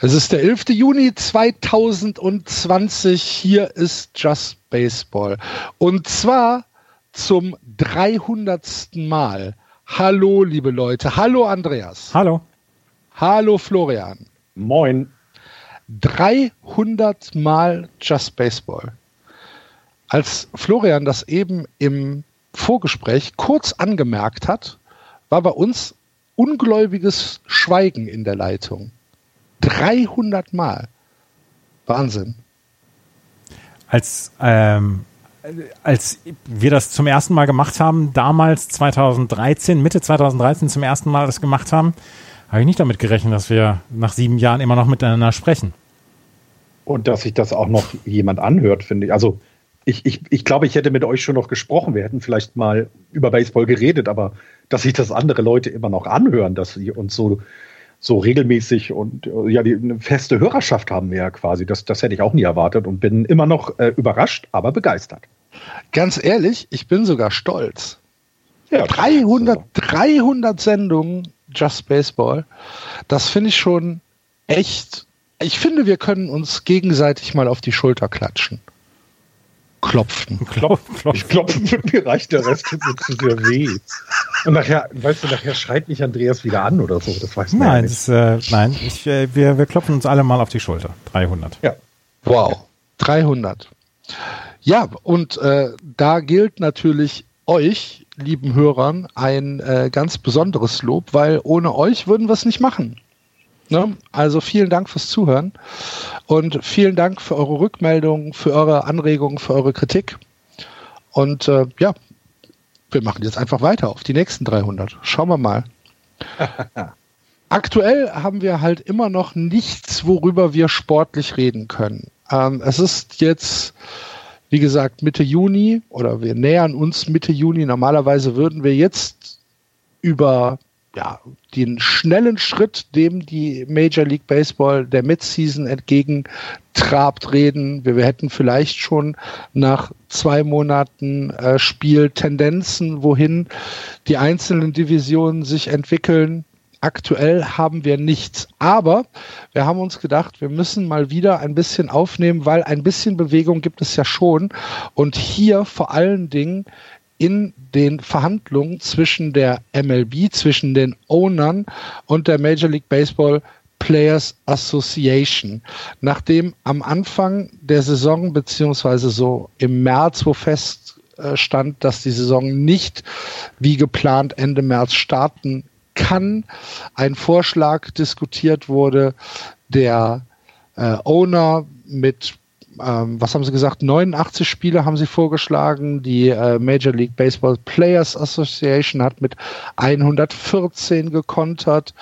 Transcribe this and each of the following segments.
Es ist der 11. Juni 2020. Hier ist Just Baseball. Und zwar zum 300. Mal. Hallo, liebe Leute. Hallo, Andreas. Hallo. Hallo, Florian. Moin. 300 Mal Just Baseball. Als Florian das eben im Vorgespräch kurz angemerkt hat, war bei uns ungläubiges Schweigen in der Leitung. 300 Mal. Wahnsinn. Als, ähm, als wir das zum ersten Mal gemacht haben, damals 2013, Mitte 2013 zum ersten Mal das gemacht haben, habe ich nicht damit gerechnet, dass wir nach sieben Jahren immer noch miteinander sprechen. Und dass sich das auch noch jemand anhört, finde ich. Also ich, ich, ich glaube, ich hätte mit euch schon noch gesprochen. Wir hätten vielleicht mal über Baseball geredet, aber dass sich das andere Leute immer noch anhören, dass sie uns so so regelmäßig und äh, ja, die, eine feste Hörerschaft haben wir ja quasi. Das, das hätte ich auch nie erwartet und bin immer noch äh, überrascht, aber begeistert. Ganz ehrlich, ich bin sogar stolz. Ja, 300, 300 Sendungen Just Baseball. Das finde ich schon echt. Ich finde, wir können uns gegenseitig mal auf die Schulter klatschen klopfen. Klopfen, klopfen. Ich klopfen, mir reicht der Rest tut mir zu sehr weh. Und nachher, weißt du, nachher schreit mich Andreas wieder an oder so. Das weiß man nein, nicht. Das, äh, nein, ich, äh, wir, wir klopfen uns alle mal auf die Schulter. 300. Ja. Wow. 300. Ja, und äh, da gilt natürlich euch, lieben Hörern, ein äh, ganz besonderes Lob, weil ohne euch würden wir es nicht machen. Ne? Also vielen Dank fürs Zuhören und vielen Dank für eure Rückmeldungen, für eure Anregungen, für eure Kritik. Und äh, ja, wir machen jetzt einfach weiter auf die nächsten 300. Schauen wir mal. Aktuell haben wir halt immer noch nichts, worüber wir sportlich reden können. Ähm, es ist jetzt, wie gesagt, Mitte Juni oder wir nähern uns Mitte Juni. Normalerweise würden wir jetzt über ja, den schnellen Schritt, dem die Major League Baseball der Midseason entgegentrabt, reden. Wir, wir hätten vielleicht schon nach zwei Monaten äh, Spiel Tendenzen, wohin die einzelnen Divisionen sich entwickeln. Aktuell haben wir nichts. Aber wir haben uns gedacht, wir müssen mal wieder ein bisschen aufnehmen, weil ein bisschen Bewegung gibt es ja schon. Und hier vor allen Dingen in den Verhandlungen zwischen der MLB, zwischen den Ownern und der Major League Baseball Players Association. Nachdem am Anfang der Saison, beziehungsweise so im März, wo feststand, dass die Saison nicht wie geplant Ende März starten kann, ein Vorschlag diskutiert wurde, der äh, Owner mit ähm, was haben sie gesagt? 89 Spiele haben sie vorgeschlagen. Die äh, Major League Baseball Players Association hat mit 114 gekontert.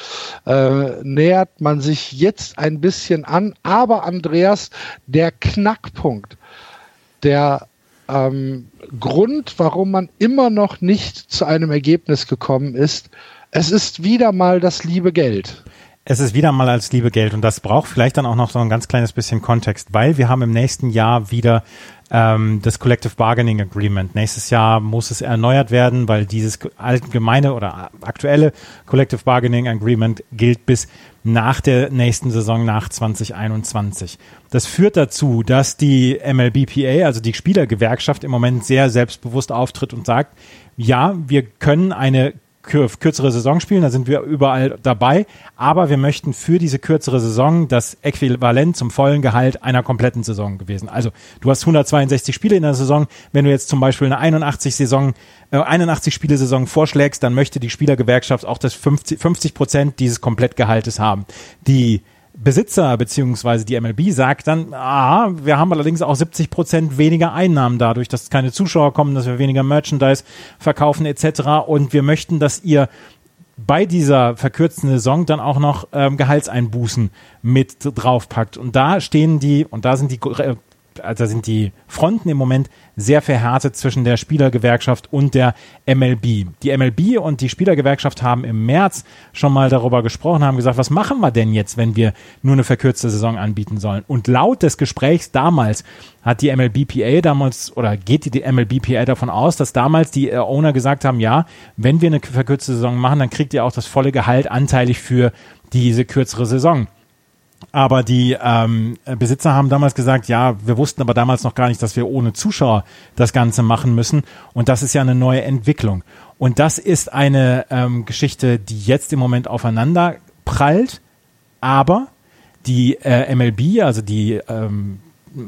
Äh, nähert man sich jetzt ein bisschen an. Aber Andreas, der Knackpunkt, der ähm, Grund, warum man immer noch nicht zu einem Ergebnis gekommen ist, es ist wieder mal das liebe Geld. Es ist wieder mal als Liebe Geld und das braucht vielleicht dann auch noch so ein ganz kleines bisschen Kontext, weil wir haben im nächsten Jahr wieder ähm, das Collective Bargaining Agreement. Nächstes Jahr muss es erneuert werden, weil dieses allgemeine oder aktuelle Collective Bargaining Agreement gilt bis nach der nächsten Saison nach 2021. Das führt dazu, dass die MLBPA, also die Spielergewerkschaft, im Moment sehr selbstbewusst auftritt und sagt, ja, wir können eine kürzere Saison spielen, da sind wir überall dabei, aber wir möchten für diese kürzere Saison das Äquivalent zum vollen Gehalt einer kompletten Saison gewesen. Also du hast 162 Spiele in der Saison, wenn du jetzt zum Beispiel eine 81 Saison, äh, 81 Spiele Saison vorschlägst, dann möchte die Spielergewerkschaft auch das 50, 50 Prozent dieses Komplettgehaltes haben. Die Besitzer beziehungsweise die MLB sagt dann, ah, wir haben allerdings auch 70 Prozent weniger Einnahmen dadurch, dass keine Zuschauer kommen, dass wir weniger Merchandise verkaufen etc. Und wir möchten, dass ihr bei dieser verkürzten Saison dann auch noch ähm, Gehaltseinbußen mit draufpackt. Und da stehen die, und da sind die also sind die Fronten im Moment sehr verhärtet zwischen der Spielergewerkschaft und der MLB. Die MLB und die Spielergewerkschaft haben im März schon mal darüber gesprochen, haben gesagt, was machen wir denn jetzt, wenn wir nur eine verkürzte Saison anbieten sollen? Und laut des Gesprächs damals hat die MLBPA damals oder geht die MLBPA davon aus, dass damals die äh, Owner gesagt haben, ja, wenn wir eine verkürzte Saison machen, dann kriegt ihr auch das volle Gehalt anteilig für diese kürzere Saison. Aber die ähm, Besitzer haben damals gesagt, ja, wir wussten aber damals noch gar nicht, dass wir ohne Zuschauer das Ganze machen müssen. Und das ist ja eine neue Entwicklung. Und das ist eine ähm, Geschichte, die jetzt im Moment aufeinander prallt. Aber die äh, MLB, also die ähm,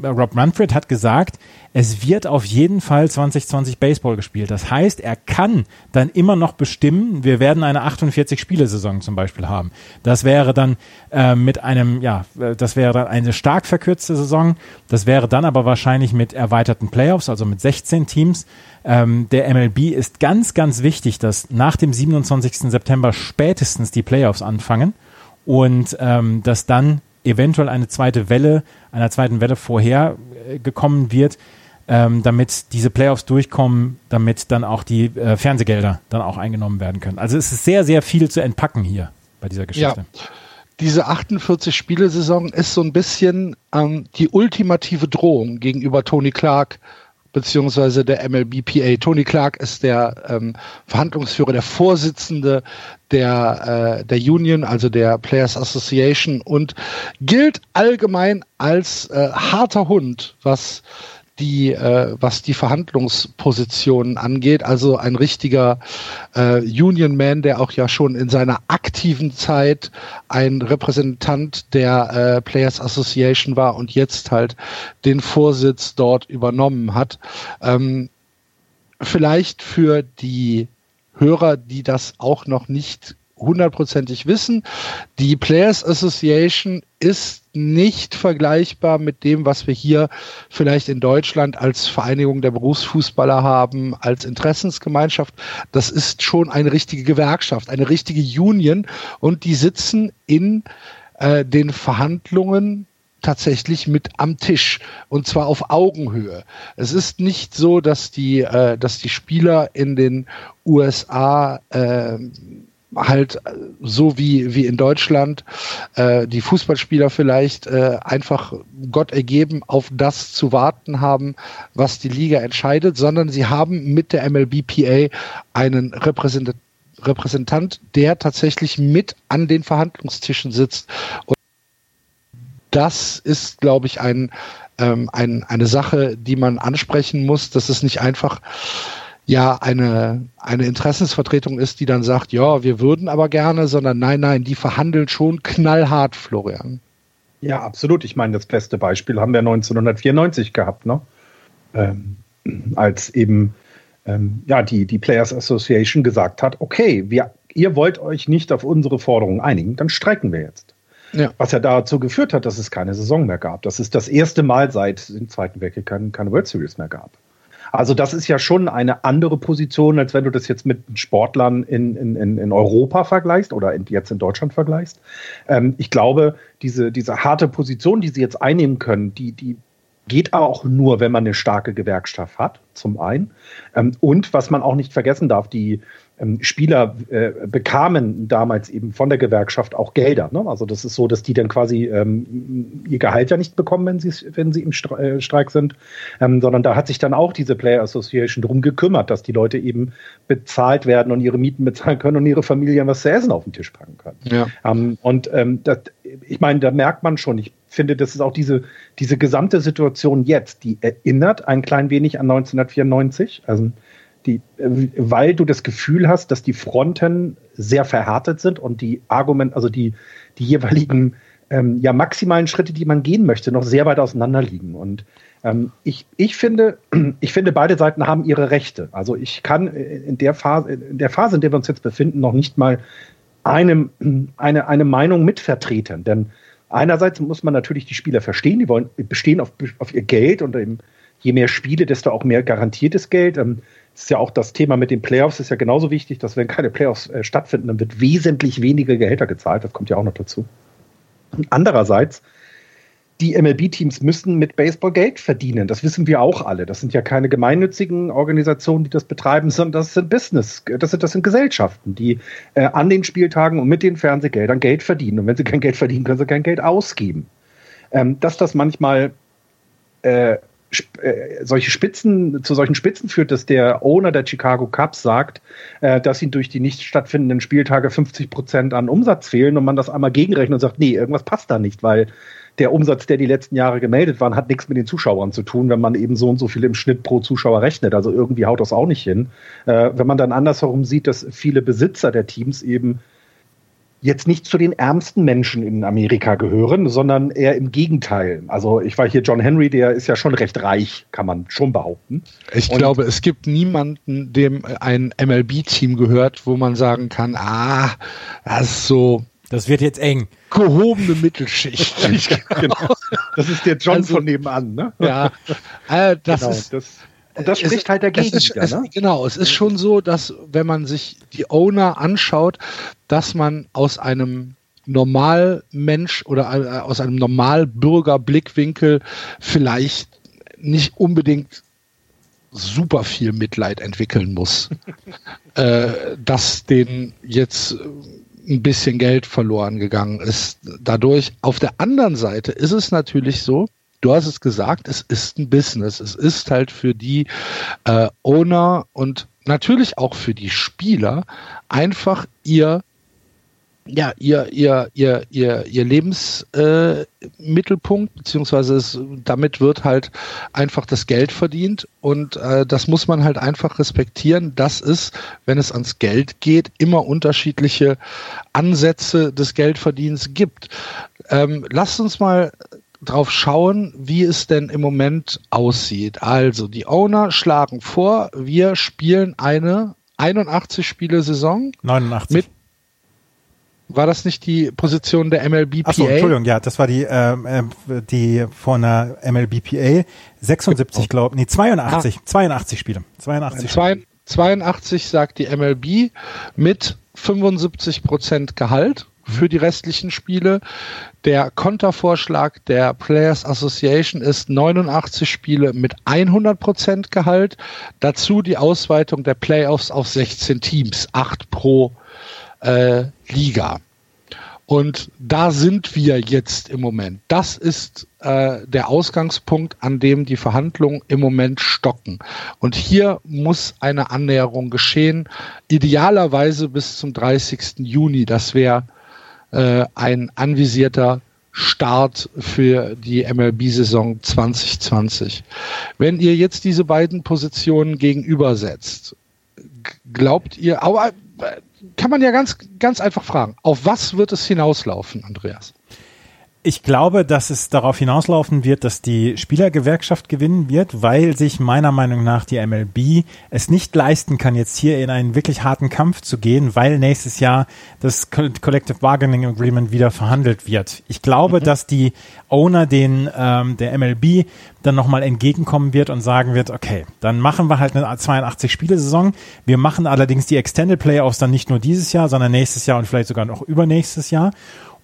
Rob Manfred hat gesagt, es wird auf jeden Fall 2020 Baseball gespielt. Das heißt, er kann dann immer noch bestimmen, wir werden eine 48-Spiele-Saison zum Beispiel haben. Das wäre dann äh, mit einem, ja, das wäre dann eine stark verkürzte Saison. Das wäre dann aber wahrscheinlich mit erweiterten Playoffs, also mit 16 Teams. Ähm, der MLB ist ganz, ganz wichtig, dass nach dem 27. September spätestens die Playoffs anfangen und ähm, dass dann eventuell eine zweite Welle, einer zweiten Welle vorher äh, gekommen wird, ähm, damit diese Playoffs durchkommen, damit dann auch die äh, Fernsehgelder dann auch eingenommen werden können. Also es ist sehr, sehr viel zu entpacken hier bei dieser Geschichte. Ja. Diese 48-Spiele-Saison ist so ein bisschen ähm, die ultimative Drohung gegenüber Tony Clark beziehungsweise der MLBPA. Tony Clark ist der ähm, Verhandlungsführer, der Vorsitzende der, äh, der Union, also der Players Association und gilt allgemein als äh, harter Hund, was die, äh, was die Verhandlungspositionen angeht. Also ein richtiger äh, Union Man, der auch ja schon in seiner aktiven Zeit ein Repräsentant der äh, Players Association war und jetzt halt den Vorsitz dort übernommen hat. Ähm, vielleicht für die Hörer, die das auch noch nicht hundertprozentig wissen. Die Players Association ist nicht vergleichbar mit dem, was wir hier vielleicht in Deutschland als Vereinigung der Berufsfußballer haben, als Interessensgemeinschaft. Das ist schon eine richtige Gewerkschaft, eine richtige Union und die sitzen in äh, den Verhandlungen tatsächlich mit am Tisch und zwar auf Augenhöhe. Es ist nicht so, dass die, äh, dass die Spieler in den USA äh, halt äh, so wie, wie in Deutschland äh, die Fußballspieler vielleicht äh, einfach Gott ergeben auf das zu warten haben, was die Liga entscheidet, sondern sie haben mit der MLBPA einen Repräsentant der tatsächlich mit an den Verhandlungstischen sitzt. Und das ist, glaube ich, ein, ähm, ein, eine Sache, die man ansprechen muss. Das ist nicht einfach ja eine, eine Interessensvertretung ist, die dann sagt, ja, wir würden aber gerne, sondern nein, nein, die verhandelt schon knallhart, Florian. Ja, absolut. Ich meine, das beste Beispiel haben wir 1994 gehabt, ne? Ähm, als eben ähm, ja, die, die Players Association gesagt hat, okay, wir, ihr wollt euch nicht auf unsere Forderungen einigen, dann streiken wir jetzt. Ja. Was ja dazu geführt hat, dass es keine Saison mehr gab. Dass es das erste Mal seit dem Zweiten Weltkrieg keine, keine World Series mehr gab. Also das ist ja schon eine andere Position, als wenn du das jetzt mit Sportlern in, in, in Europa vergleichst oder in, jetzt in Deutschland vergleichst. Ähm, ich glaube, diese, diese harte Position, die sie jetzt einnehmen können, die, die geht aber auch nur, wenn man eine starke Gewerkschaft hat, zum einen. Ähm, und was man auch nicht vergessen darf, die, Spieler äh, bekamen damals eben von der Gewerkschaft auch Gelder. Ne? Also das ist so, dass die dann quasi ähm, ihr Gehalt ja nicht bekommen, wenn sie, wenn sie im äh, Streik sind, ähm, sondern da hat sich dann auch diese Player Association drum gekümmert, dass die Leute eben bezahlt werden und ihre Mieten bezahlen können und ihre Familien was zu essen auf den Tisch packen können. Ja. Ähm, und ähm, das, ich meine, da merkt man schon, ich finde, das ist auch diese, diese gesamte Situation jetzt, die erinnert ein klein wenig an 1994. Also die, weil du das Gefühl hast, dass die Fronten sehr verhärtet sind und die Argument, also die, die jeweiligen ähm, ja, maximalen Schritte, die man gehen möchte, noch sehr weit auseinander liegen. Und ähm, ich, ich, finde, ich finde, beide Seiten haben ihre Rechte. Also ich kann in der Phase, in der Phase, in der wir uns jetzt befinden, noch nicht mal eine, eine, eine Meinung mitvertreten. Denn einerseits muss man natürlich die Spieler verstehen, die wollen bestehen auf, auf ihr Geld und eben, je mehr Spiele, desto auch mehr garantiertes Geld. Ähm, ist ja auch das Thema mit den Playoffs ist ja genauso wichtig, dass wenn keine Playoffs äh, stattfinden, dann wird wesentlich weniger Gehälter gezahlt. Das kommt ja auch noch dazu. Und andererseits, die MLB-Teams müssen mit Baseball Geld verdienen. Das wissen wir auch alle. Das sind ja keine gemeinnützigen Organisationen, die das betreiben, sondern das sind Business, das sind, das sind Gesellschaften, die äh, an den Spieltagen und mit den Fernsehgeldern Geld verdienen. Und wenn sie kein Geld verdienen, können sie kein Geld ausgeben. Ähm, dass das manchmal äh, äh, solche Spitzen, zu solchen Spitzen führt, dass der Owner der Chicago Cubs sagt, äh, dass ihm durch die nicht stattfindenden Spieltage 50 Prozent an Umsatz fehlen und man das einmal gegenrechnet und sagt, nee, irgendwas passt da nicht, weil der Umsatz, der die letzten Jahre gemeldet war, hat nichts mit den Zuschauern zu tun, wenn man eben so und so viel im Schnitt pro Zuschauer rechnet. Also irgendwie haut das auch nicht hin. Äh, wenn man dann andersherum sieht, dass viele Besitzer der Teams eben jetzt nicht zu den ärmsten Menschen in Amerika gehören, sondern eher im Gegenteil. Also ich war hier John Henry, der ist ja schon recht reich, kann man schon behaupten. Ich Und glaube, es gibt niemanden, dem ein MLB-Team gehört, wo man sagen kann, ah, das ist so. Das wird jetzt eng. Gehobene Mittelschicht. genau. Das ist der John also, von nebenan, ne? Ja, äh, das genau, ist. Das und das spricht es, halt dagegen. Ist, wieder, ne? Genau, es ist schon so, dass wenn man sich die Owner anschaut, dass man aus einem Normalmensch oder äh, aus einem Normalbürger-Blickwinkel vielleicht nicht unbedingt super viel Mitleid entwickeln muss, äh, dass denen jetzt ein bisschen Geld verloren gegangen ist. Dadurch, auf der anderen Seite ist es natürlich so, du hast es gesagt, es ist ein Business. Es ist halt für die äh, Owner und natürlich auch für die Spieler einfach ihr ja, ihr, ihr, ihr, ihr, ihr Lebensmittelpunkt, äh, beziehungsweise es, damit wird halt einfach das Geld verdient und äh, das muss man halt einfach respektieren, dass es, wenn es ans Geld geht, immer unterschiedliche Ansätze des Geldverdienens gibt. Ähm, lasst uns mal drauf schauen, wie es denn im Moment aussieht. Also, die Owner schlagen vor, wir spielen eine 81 Spiele Saison 89 mit war das nicht die Position der MLBPA? Achso, Entschuldigung, ja, das war die, äh, die von der MLBPA. 76, glaube nee, 82, ah. 82 Spiele. 82, Zwei, 82 sagt die MLB mit 75 Prozent Gehalt für die restlichen Spiele. Der Kontervorschlag der Players Association ist 89 Spiele mit 100% Gehalt. Dazu die Ausweitung der Playoffs auf 16 Teams, 8 pro äh, Liga. Und da sind wir jetzt im Moment. Das ist äh, der Ausgangspunkt, an dem die Verhandlungen im Moment stocken. Und hier muss eine Annäherung geschehen, idealerweise bis zum 30. Juni. Das wäre äh, ein anvisierter Start für die MLB-Saison 2020. Wenn ihr jetzt diese beiden Positionen gegenübersetzt, glaubt ihr, aber äh, kann man ja ganz, ganz einfach fragen, auf was wird es hinauslaufen, Andreas? Ich glaube, dass es darauf hinauslaufen wird, dass die Spielergewerkschaft gewinnen wird, weil sich meiner Meinung nach die MLB es nicht leisten kann, jetzt hier in einen wirklich harten Kampf zu gehen, weil nächstes Jahr das Collective Bargaining Agreement wieder verhandelt wird. Ich glaube, mhm. dass die Owner den ähm, der MLB dann nochmal entgegenkommen wird und sagen wird, okay, dann machen wir halt eine 82-Spiele-Saison. Wir machen allerdings die Extended Playoffs dann nicht nur dieses Jahr, sondern nächstes Jahr und vielleicht sogar noch übernächstes Jahr.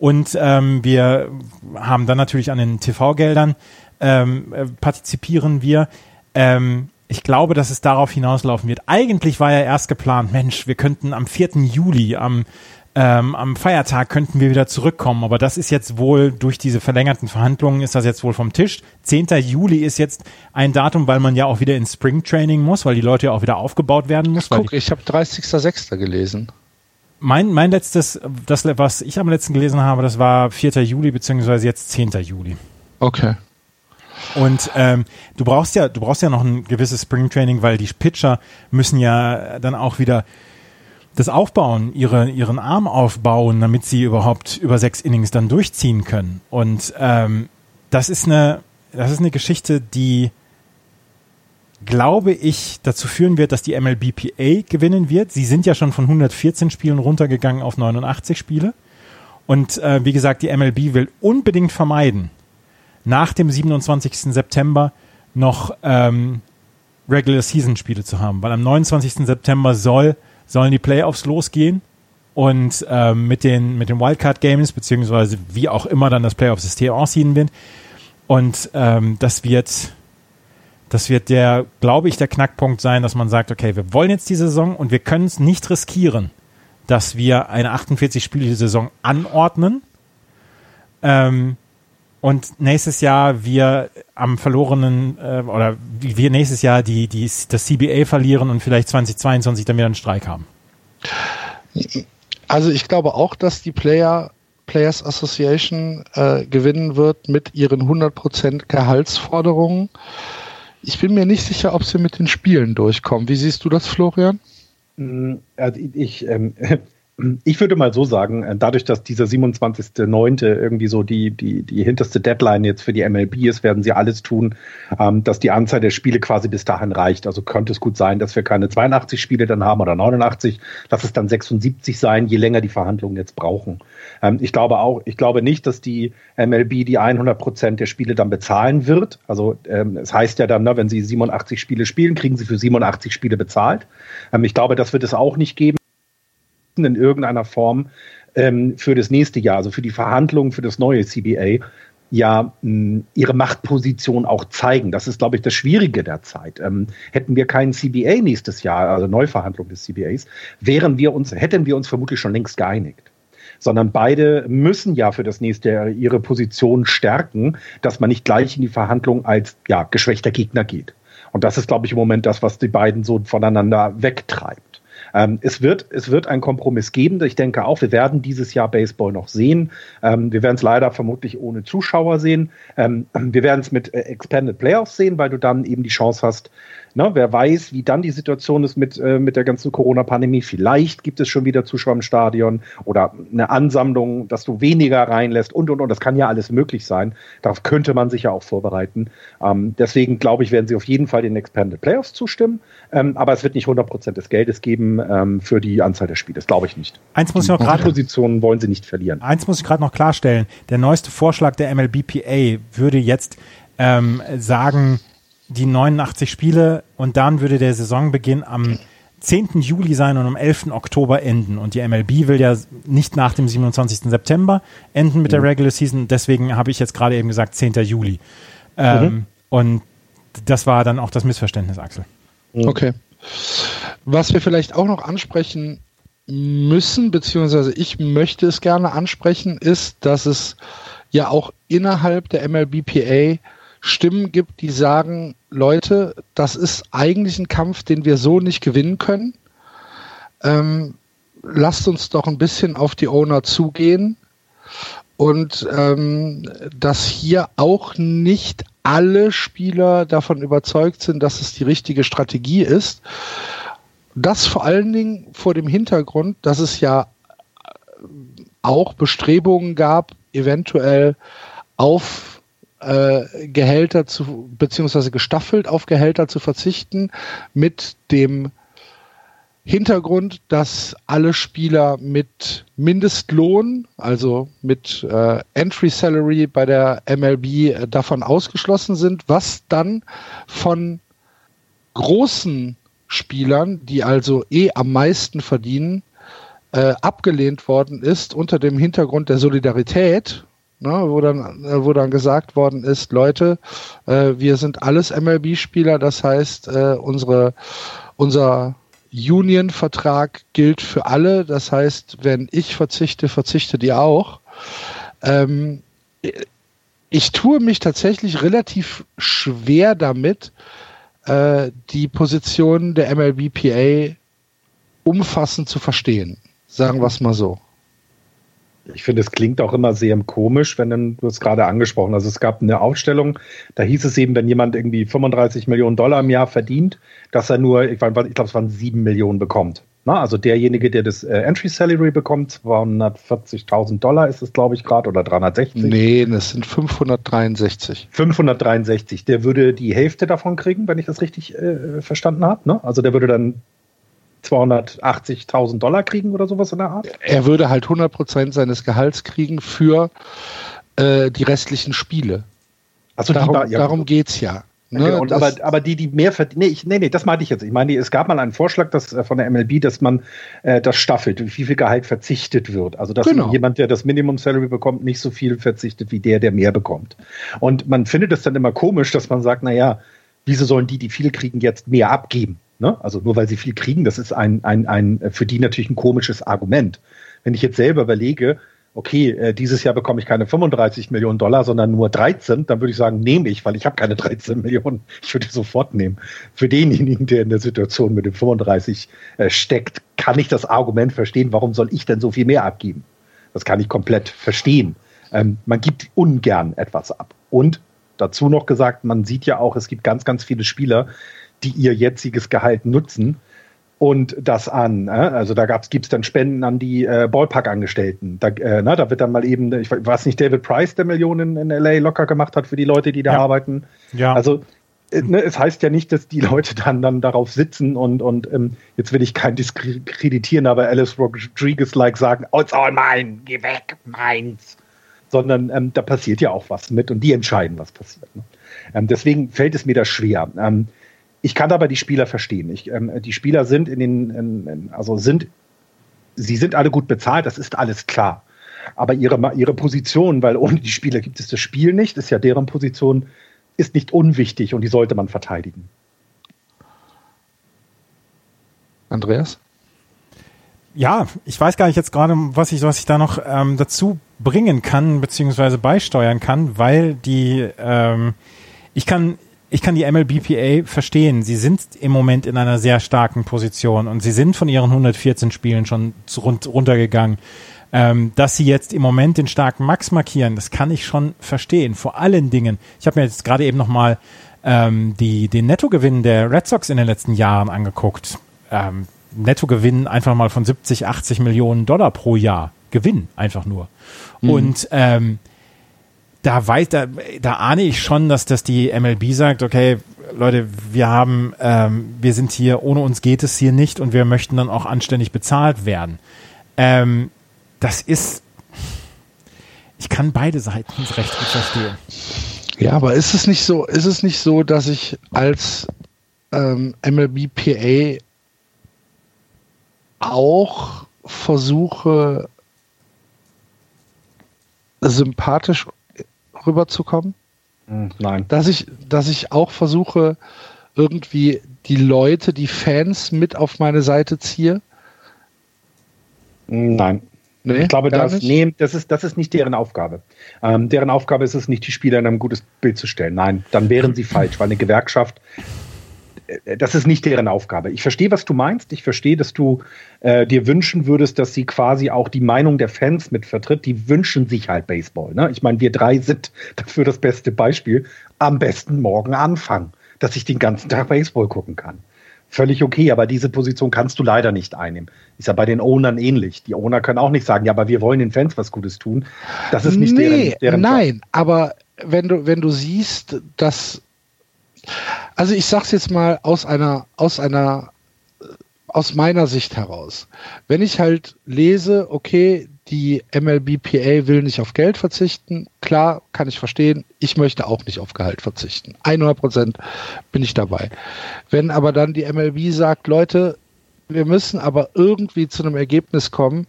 Und ähm, wir haben dann natürlich an den TV-Geldern ähm, äh, partizipieren wir. Ähm, ich glaube, dass es darauf hinauslaufen wird. Eigentlich war ja erst geplant, Mensch, wir könnten am 4. Juli, am, ähm, am Feiertag könnten wir wieder zurückkommen. Aber das ist jetzt wohl durch diese verlängerten Verhandlungen ist das jetzt wohl vom Tisch. 10. Juli ist jetzt ein Datum, weil man ja auch wieder ins Spring Training muss, weil die Leute ja auch wieder aufgebaut werden muss. Guck, ich habe 30.06. gelesen mein, mein letztes, das, was ich am letzten gelesen habe, das war 4. Juli, beziehungsweise jetzt 10. Juli. Okay. Und ähm, du brauchst ja, du brauchst ja noch ein gewisses Springtraining, weil die Pitcher müssen ja dann auch wieder das aufbauen, ihre, ihren Arm aufbauen, damit sie überhaupt über sechs Innings dann durchziehen können. Und ähm, das ist eine, das ist eine Geschichte, die glaube ich, dazu führen wird, dass die MLBPA gewinnen wird. Sie sind ja schon von 114 Spielen runtergegangen auf 89 Spiele. Und äh, wie gesagt, die MLB will unbedingt vermeiden, nach dem 27. September noch ähm, Regular Season Spiele zu haben, weil am 29. September soll, sollen die Playoffs losgehen und ähm, mit den, mit den Wildcard Games, beziehungsweise wie auch immer dann das Playoff-System aussehen wird. Und ähm, das wird das wird der, glaube ich, der Knackpunkt sein, dass man sagt, okay, wir wollen jetzt die Saison und wir können es nicht riskieren, dass wir eine 48-spielige Saison anordnen, ähm, und nächstes Jahr wir am verlorenen äh, oder wir nächstes Jahr die, die das CBA verlieren und vielleicht 2022 dann wieder einen Streik haben. Also ich glaube auch, dass die Player Players Association äh, gewinnen wird mit ihren 100% Gehaltsforderungen. Ich bin mir nicht sicher, ob sie mit den Spielen durchkommen. Wie siehst du das, Florian? Mm, also ich, ähm, ich würde mal so sagen, äh, dadurch, dass dieser 27.09. irgendwie so die, die, die hinterste Deadline jetzt für die MLB ist, werden sie alles tun, ähm, dass die Anzahl der Spiele quasi bis dahin reicht. Also könnte es gut sein, dass wir keine 82 Spiele dann haben oder 89, lass es dann 76 sein, je länger die Verhandlungen jetzt brauchen. Ähm, ich glaube auch, ich glaube nicht, dass die MLB die 100 Prozent der Spiele dann bezahlen wird. Also ähm, es heißt ja dann, ne, wenn sie 87 Spiele spielen, kriegen sie für 87 Spiele bezahlt. Ähm, ich glaube, das wird es auch nicht geben in irgendeiner Form ähm, für das nächste Jahr, also für die Verhandlungen für das neue CBA, ja mh, ihre Machtposition auch zeigen. Das ist, glaube ich, das Schwierige der Zeit. Ähm, hätten wir keinen CBA nächstes Jahr, also Neuverhandlung des CBAs, wären wir uns, hätten wir uns vermutlich schon längst geeinigt sondern beide müssen ja für das nächste Jahr ihre Position stärken, dass man nicht gleich in die Verhandlung als ja, geschwächter Gegner geht. Und das ist, glaube ich, im Moment das, was die beiden so voneinander wegtreibt. Ähm, es, wird, es wird einen Kompromiss geben. Ich denke auch, wir werden dieses Jahr Baseball noch sehen. Ähm, wir werden es leider vermutlich ohne Zuschauer sehen. Ähm, wir werden es mit äh, Expanded Playoffs sehen, weil du dann eben die Chance hast, Ne, wer weiß, wie dann die Situation ist mit, äh, mit der ganzen Corona-Pandemie. Vielleicht gibt es schon wieder Zuschauer im Stadion oder eine Ansammlung, dass du weniger reinlässt und, und, und. Das kann ja alles möglich sein. Darauf könnte man sich ja auch vorbereiten. Ähm, deswegen glaube ich, werden sie auf jeden Fall den Expanded Playoffs zustimmen. Ähm, aber es wird nicht 100% des Geldes geben ähm, für die Anzahl der Spiele. Das glaube ich nicht. Eins muss ich noch gerade. Positionen wollen sie nicht verlieren. Eins muss ich gerade noch klarstellen. Der neueste Vorschlag der MLBPA würde jetzt ähm, sagen, die 89 Spiele und dann würde der Saisonbeginn am 10. Juli sein und am 11. Oktober enden. Und die MLB will ja nicht nach dem 27. September enden mit der mhm. Regular Season. Deswegen habe ich jetzt gerade eben gesagt 10. Juli. Ähm, mhm. Und das war dann auch das Missverständnis, Axel. Okay. Was wir vielleicht auch noch ansprechen müssen, beziehungsweise ich möchte es gerne ansprechen, ist, dass es ja auch innerhalb der MLBPA Stimmen gibt, die sagen, Leute, das ist eigentlich ein Kampf, den wir so nicht gewinnen können. Ähm, lasst uns doch ein bisschen auf die Owner zugehen und ähm, dass hier auch nicht alle Spieler davon überzeugt sind, dass es die richtige Strategie ist. Das vor allen Dingen vor dem Hintergrund, dass es ja auch Bestrebungen gab, eventuell auf äh, Gehälter zu, beziehungsweise gestaffelt auf Gehälter zu verzichten, mit dem Hintergrund, dass alle Spieler mit Mindestlohn, also mit äh, Entry Salary bei der MLB äh, davon ausgeschlossen sind, was dann von großen Spielern, die also eh am meisten verdienen, äh, abgelehnt worden ist unter dem Hintergrund der Solidarität ne, wo, dann, äh, wo dann gesagt worden ist, Leute, äh, wir sind alles MLB-Spieler, das heißt, äh, unsere, unser Union-Vertrag gilt für alle, das heißt, wenn ich verzichte, verzichtet ihr auch. Ähm, ich tue mich tatsächlich relativ schwer damit, äh, die Position der MLBPA umfassend zu verstehen. Sagen wir es mal so ich finde, es klingt auch immer sehr komisch, wenn dann, du es gerade angesprochen Also es gab eine Aufstellung, da hieß es eben, wenn jemand irgendwie 35 Millionen Dollar im Jahr verdient, dass er nur, ich, glaube, es waren sieben Millionen bekommt. Na, also derjenige, der das äh, Entry Salary bekommt, 240.000 Dollar ist es, glaube ich, gerade, oder 360. Nee, das sind 563. 563. Der würde die Hälfte davon kriegen, wenn ich das richtig äh, verstanden habe. Ne? Also der würde dann 280.000 Dollar kriegen oder sowas in der Art? Er würde halt 100% seines Gehalts kriegen für äh, die restlichen Spiele. Also darum, ja, darum geht's ja. Ne, okay, und aber, aber die, die mehr verdienen, nee, ich, nee, nee, das meinte ich jetzt. Ich meine, es gab mal einen Vorschlag dass, äh, von der MLB, dass man äh, das staffelt, wie viel Gehalt verzichtet wird. Also dass genau. jemand, der das Minimum Salary bekommt, nicht so viel verzichtet wie der, der mehr bekommt. Und man findet es dann immer komisch, dass man sagt, na ja, wieso sollen die, die viel kriegen, jetzt mehr abgeben? Ne? Also nur weil sie viel kriegen, das ist ein, ein, ein für die natürlich ein komisches Argument. Wenn ich jetzt selber überlege, okay, äh, dieses Jahr bekomme ich keine 35 Millionen Dollar, sondern nur 13, dann würde ich sagen, nehme ich, weil ich habe keine 13 Millionen. Ich würde sofort nehmen. Für denjenigen, der in der Situation mit dem 35 äh, steckt, kann ich das Argument verstehen, warum soll ich denn so viel mehr abgeben? Das kann ich komplett verstehen. Ähm, man gibt ungern etwas ab. Und dazu noch gesagt, man sieht ja auch, es gibt ganz, ganz viele Spieler, die ihr jetziges Gehalt nutzen und das an. Äh? Also da gibt es dann Spenden an die äh, Ballpark-Angestellten. Da, äh, na, da wird dann mal eben, ich weiß nicht, David Price, der Millionen in LA locker gemacht hat für die Leute, die da ja. arbeiten. Ja. Also äh, ne, es heißt ja nicht, dass die Leute dann, dann darauf sitzen und, und ähm, jetzt will ich kein diskreditieren, aber Alice Rodriguez-like sagen, oh, it's all mine, geh weg, meins. Sondern ähm, da passiert ja auch was mit und die entscheiden, was passiert. Ne? Ähm, deswegen fällt es mir da schwer. Ähm, ich kann aber die Spieler verstehen. Ich, ähm, die Spieler sind in den, in, in, also sind, sie sind alle gut bezahlt, das ist alles klar. Aber ihre, ihre Position, weil ohne die Spieler gibt es das Spiel nicht, ist ja deren Position, ist nicht unwichtig und die sollte man verteidigen. Andreas? Ja, ich weiß gar nicht jetzt gerade, was ich, was ich da noch ähm, dazu bringen kann, beziehungsweise beisteuern kann, weil die, ähm, ich kann, ich kann die MLBPA verstehen. Sie sind im Moment in einer sehr starken Position und sie sind von ihren 114 Spielen schon rund, runtergegangen. Ähm, dass sie jetzt im Moment den starken Max markieren, das kann ich schon verstehen. Vor allen Dingen, ich habe mir jetzt gerade eben nochmal ähm, die, den Nettogewinn der Red Sox in den letzten Jahren angeguckt. Ähm, Nettogewinn einfach mal von 70, 80 Millionen Dollar pro Jahr. Gewinn einfach nur. Mhm. Und ähm, da weiß, da, da ahne ich schon, dass das die MLB sagt, okay, Leute, wir haben, ähm, wir sind hier, ohne uns geht es hier nicht und wir möchten dann auch anständig bezahlt werden. Ähm, das ist, ich kann beide Seiten recht gut verstehen. Ja, aber ist es nicht so, ist es nicht so, dass ich als ähm, MLB PA auch versuche, sympathisch rüberzukommen. Hm, nein. Dass ich, dass ich auch versuche, irgendwie die Leute, die Fans mit auf meine Seite ziehe? Hm, nein. Nee, ich glaube, das, nee, das, ist, das ist nicht deren Aufgabe. Ähm, deren Aufgabe ist es nicht, die Spieler in ein gutes Bild zu stellen. Nein, dann wären sie falsch, weil eine Gewerkschaft das ist nicht deren Aufgabe. Ich verstehe, was du meinst. Ich verstehe, dass du äh, dir wünschen würdest, dass sie quasi auch die Meinung der Fans mit vertritt. Die wünschen sich halt Baseball. Ne? Ich meine, wir drei sind dafür das beste Beispiel. Am besten morgen anfangen, dass ich den ganzen Tag Baseball gucken kann. Völlig okay, aber diese Position kannst du leider nicht einnehmen. Ist ja bei den Ownern ähnlich. Die Owner können auch nicht sagen, ja, aber wir wollen den Fans was Gutes tun. Das ist nicht nee, deren, deren Nein, Job. aber wenn du, wenn du siehst, dass also ich sag's jetzt mal aus einer, aus einer, aus meiner Sicht heraus. Wenn ich halt lese, okay, die MLBPA will nicht auf Geld verzichten, klar, kann ich verstehen. Ich möchte auch nicht auf Gehalt verzichten. 100 Prozent bin ich dabei. Wenn aber dann die MLB sagt, Leute, wir müssen aber irgendwie zu einem Ergebnis kommen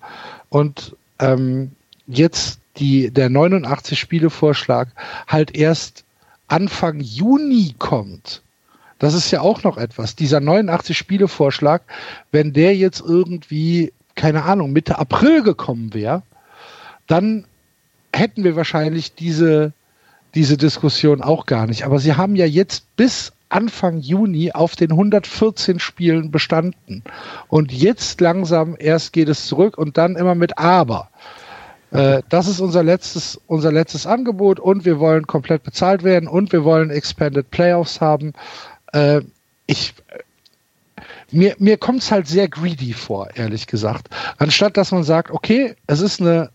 und ähm, jetzt die, der 89 Spiele Vorschlag halt erst Anfang Juni kommt, das ist ja auch noch etwas. Dieser 89-Spiele-Vorschlag, wenn der jetzt irgendwie, keine Ahnung, Mitte April gekommen wäre, dann hätten wir wahrscheinlich diese, diese Diskussion auch gar nicht. Aber sie haben ja jetzt bis Anfang Juni auf den 114 Spielen bestanden. Und jetzt langsam erst geht es zurück und dann immer mit Aber. Äh, das ist unser letztes, unser letztes Angebot und wir wollen komplett bezahlt werden und wir wollen Expanded Playoffs haben. Äh, ich, mir, mir kommt es halt sehr greedy vor, ehrlich gesagt. Anstatt dass man sagt, okay, es ist eine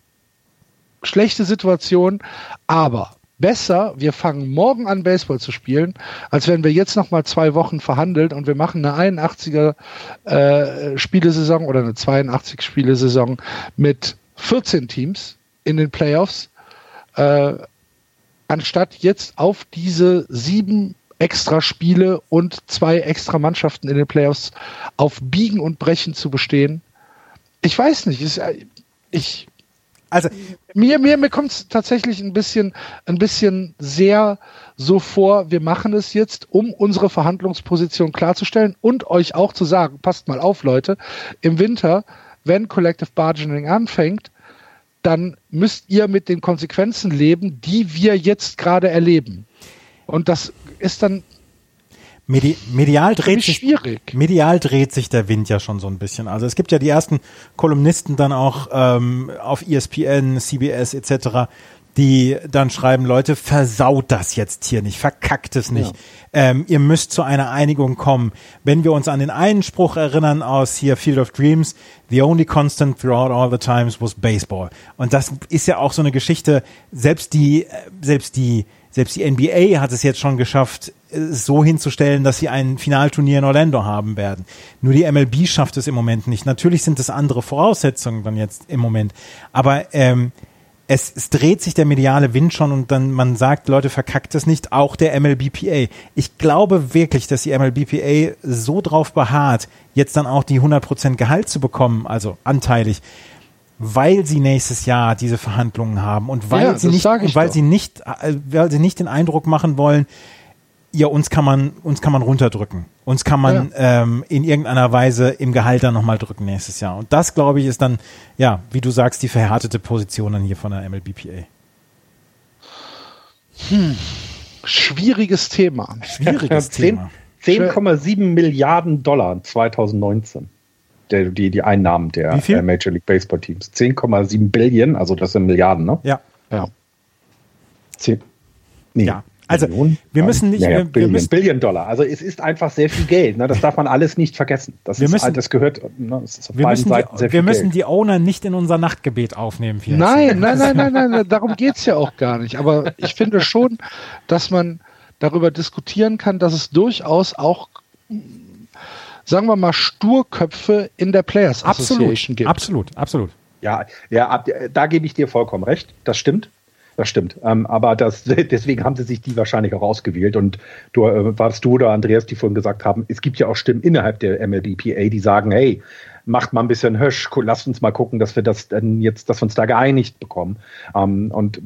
schlechte Situation, aber besser, wir fangen morgen an, Baseball zu spielen, als wenn wir jetzt noch mal zwei Wochen verhandeln und wir machen eine 81er äh, Spielesaison oder eine 82 Spielesaison mit 14 Teams in den Playoffs, äh, anstatt jetzt auf diese sieben extra Spiele und zwei extra Mannschaften in den Playoffs auf Biegen und Brechen zu bestehen. Ich weiß nicht, ist, ich also mir, mir, mir kommt es tatsächlich ein bisschen, ein bisschen sehr so vor, wir machen es jetzt, um unsere Verhandlungsposition klarzustellen und euch auch zu sagen, passt mal auf, Leute, im Winter wenn Collective Bargaining anfängt, dann müsst ihr mit den Konsequenzen leben, die wir jetzt gerade erleben. Und das ist dann Medi medial dreht sich schwierig. medial dreht sich der Wind ja schon so ein bisschen. Also es gibt ja die ersten Kolumnisten dann auch ähm, auf ESPN, CBS etc., die dann schreiben, Leute, versaut das jetzt hier nicht, verkackt es nicht. Ja. Ähm, ihr müsst zu einer Einigung kommen. Wenn wir uns an den einen Spruch erinnern aus hier Field of Dreams, the only constant throughout all the times was baseball. Und das ist ja auch so eine Geschichte, selbst die, äh, selbst die, selbst die NBA hat es jetzt schon geschafft, es so hinzustellen, dass sie ein Finalturnier in Orlando haben werden. Nur die MLB schafft es im Moment nicht. Natürlich sind es andere Voraussetzungen dann jetzt im Moment. Aber ähm, es, es dreht sich der mediale Wind schon und dann man sagt, Leute, verkackt es nicht, auch der MLBPA. Ich glaube wirklich, dass die MLBPA so drauf beharrt, jetzt dann auch die 100% Gehalt zu bekommen, also anteilig, weil sie nächstes Jahr diese Verhandlungen haben und weil ja, sie nicht, weil doch. sie nicht, äh, weil sie nicht den Eindruck machen wollen, ja, uns kann man, uns kann man runterdrücken. Uns kann man ja. ähm, in irgendeiner Weise im Gehalt dann nochmal drücken nächstes Jahr. Und das, glaube ich, ist dann, ja, wie du sagst, die verhärtete Position dann hier von der MLBPA. Hm. Schwieriges Thema. Schwieriges Thema. 10,7 Milliarden Dollar 2019. Der, die, die Einnahmen der Major League Baseball Teams. 10,7 Billionen, also das sind Milliarden, ne? Ja. Ja. 10, nee, ja. Also Millionen? wir müssen nicht, ja, ja, wir, Billion, müssen, Billion Dollar. Also es ist einfach sehr viel Geld. Ne? Das darf man alles nicht vergessen. Das, wir ist, müssen, das gehört. Ne? Das ist auf wir müssen, Seiten die, wir müssen Geld. die Owner nicht in unser Nachtgebet aufnehmen. Nein, nein, nein, nein, nein, nein, darum geht's ja auch gar nicht. Aber ich finde schon, dass man darüber diskutieren kann, dass es durchaus auch sagen wir mal, Sturköpfe in der Players Association absolut, gibt. Absolut, absolut. Ja, ja, da gebe ich dir vollkommen recht. Das stimmt. Das stimmt. Ähm, aber das, deswegen haben sie sich die wahrscheinlich auch ausgewählt. Und du äh, warst du oder Andreas, die vorhin gesagt haben, es gibt ja auch Stimmen innerhalb der MLBPA, die sagen, hey, macht mal ein bisschen Hösch, lasst uns mal gucken, dass wir das dann jetzt, dass wir uns da geeinigt bekommen. Ähm, und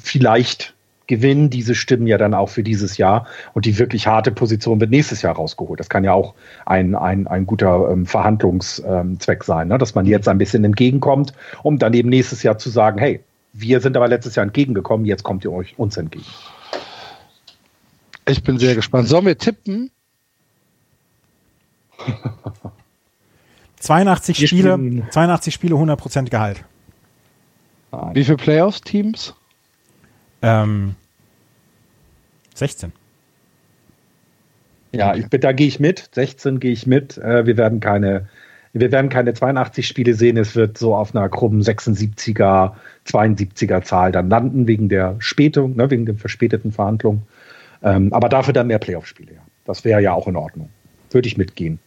vielleicht gewinnen diese Stimmen ja dann auch für dieses Jahr und die wirklich harte Position wird nächstes Jahr rausgeholt. Das kann ja auch ein, ein, ein guter ähm, Verhandlungszweck sein, ne? dass man jetzt ein bisschen entgegenkommt, um dann eben nächstes Jahr zu sagen, hey, wir sind aber letztes Jahr entgegengekommen, jetzt kommt ihr euch uns entgegen. Ich bin sehr gespannt. Sollen wir tippen? 82 wir Spiele, spielen. 82 Spiele, 100% Gehalt. Wie viele Playoffs-Teams? Ähm, 16. Ja, ich, da gehe ich mit. 16 gehe ich mit. Äh, wir werden keine wir werden keine 82 Spiele sehen, es wird so auf einer krummen 76er, 72er Zahl dann landen, wegen der Spätung, ne, wegen den verspäteten Verhandlungen. Ähm, aber dafür dann mehr Playoff-Spiele, ja. Das wäre ja auch in Ordnung. Würde ich mitgehen.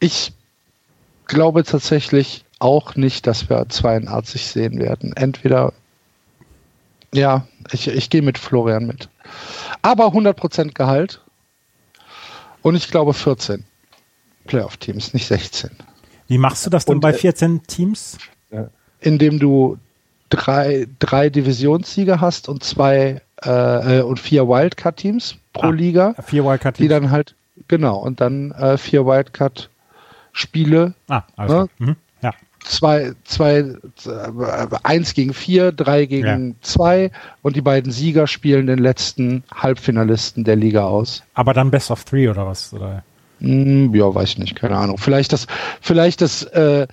Ich glaube tatsächlich auch nicht, dass wir 82 sehen werden. Entweder, ja, ich, ich gehe mit Florian mit. Aber 100% Gehalt und ich glaube 14 Playoff-Teams, nicht 16. Wie machst du das denn und, bei 14 äh, Teams? Indem du drei, drei Divisionssieger hast und zwei äh, und vier Wildcard-Teams pro ah, Liga. Vier Wildcard-Teams. Die dann halt, genau, und dann äh, vier Wildcard-Spiele. Ah, alles ne? mhm zwei, zwei, eins gegen vier, drei gegen ja. zwei und die beiden Sieger spielen den letzten Halbfinalisten der Liga aus. Aber dann Best of Three oder was? Oder? Hm, ja, weiß ich nicht, keine Ahnung. Vielleicht das, vielleicht das, äh,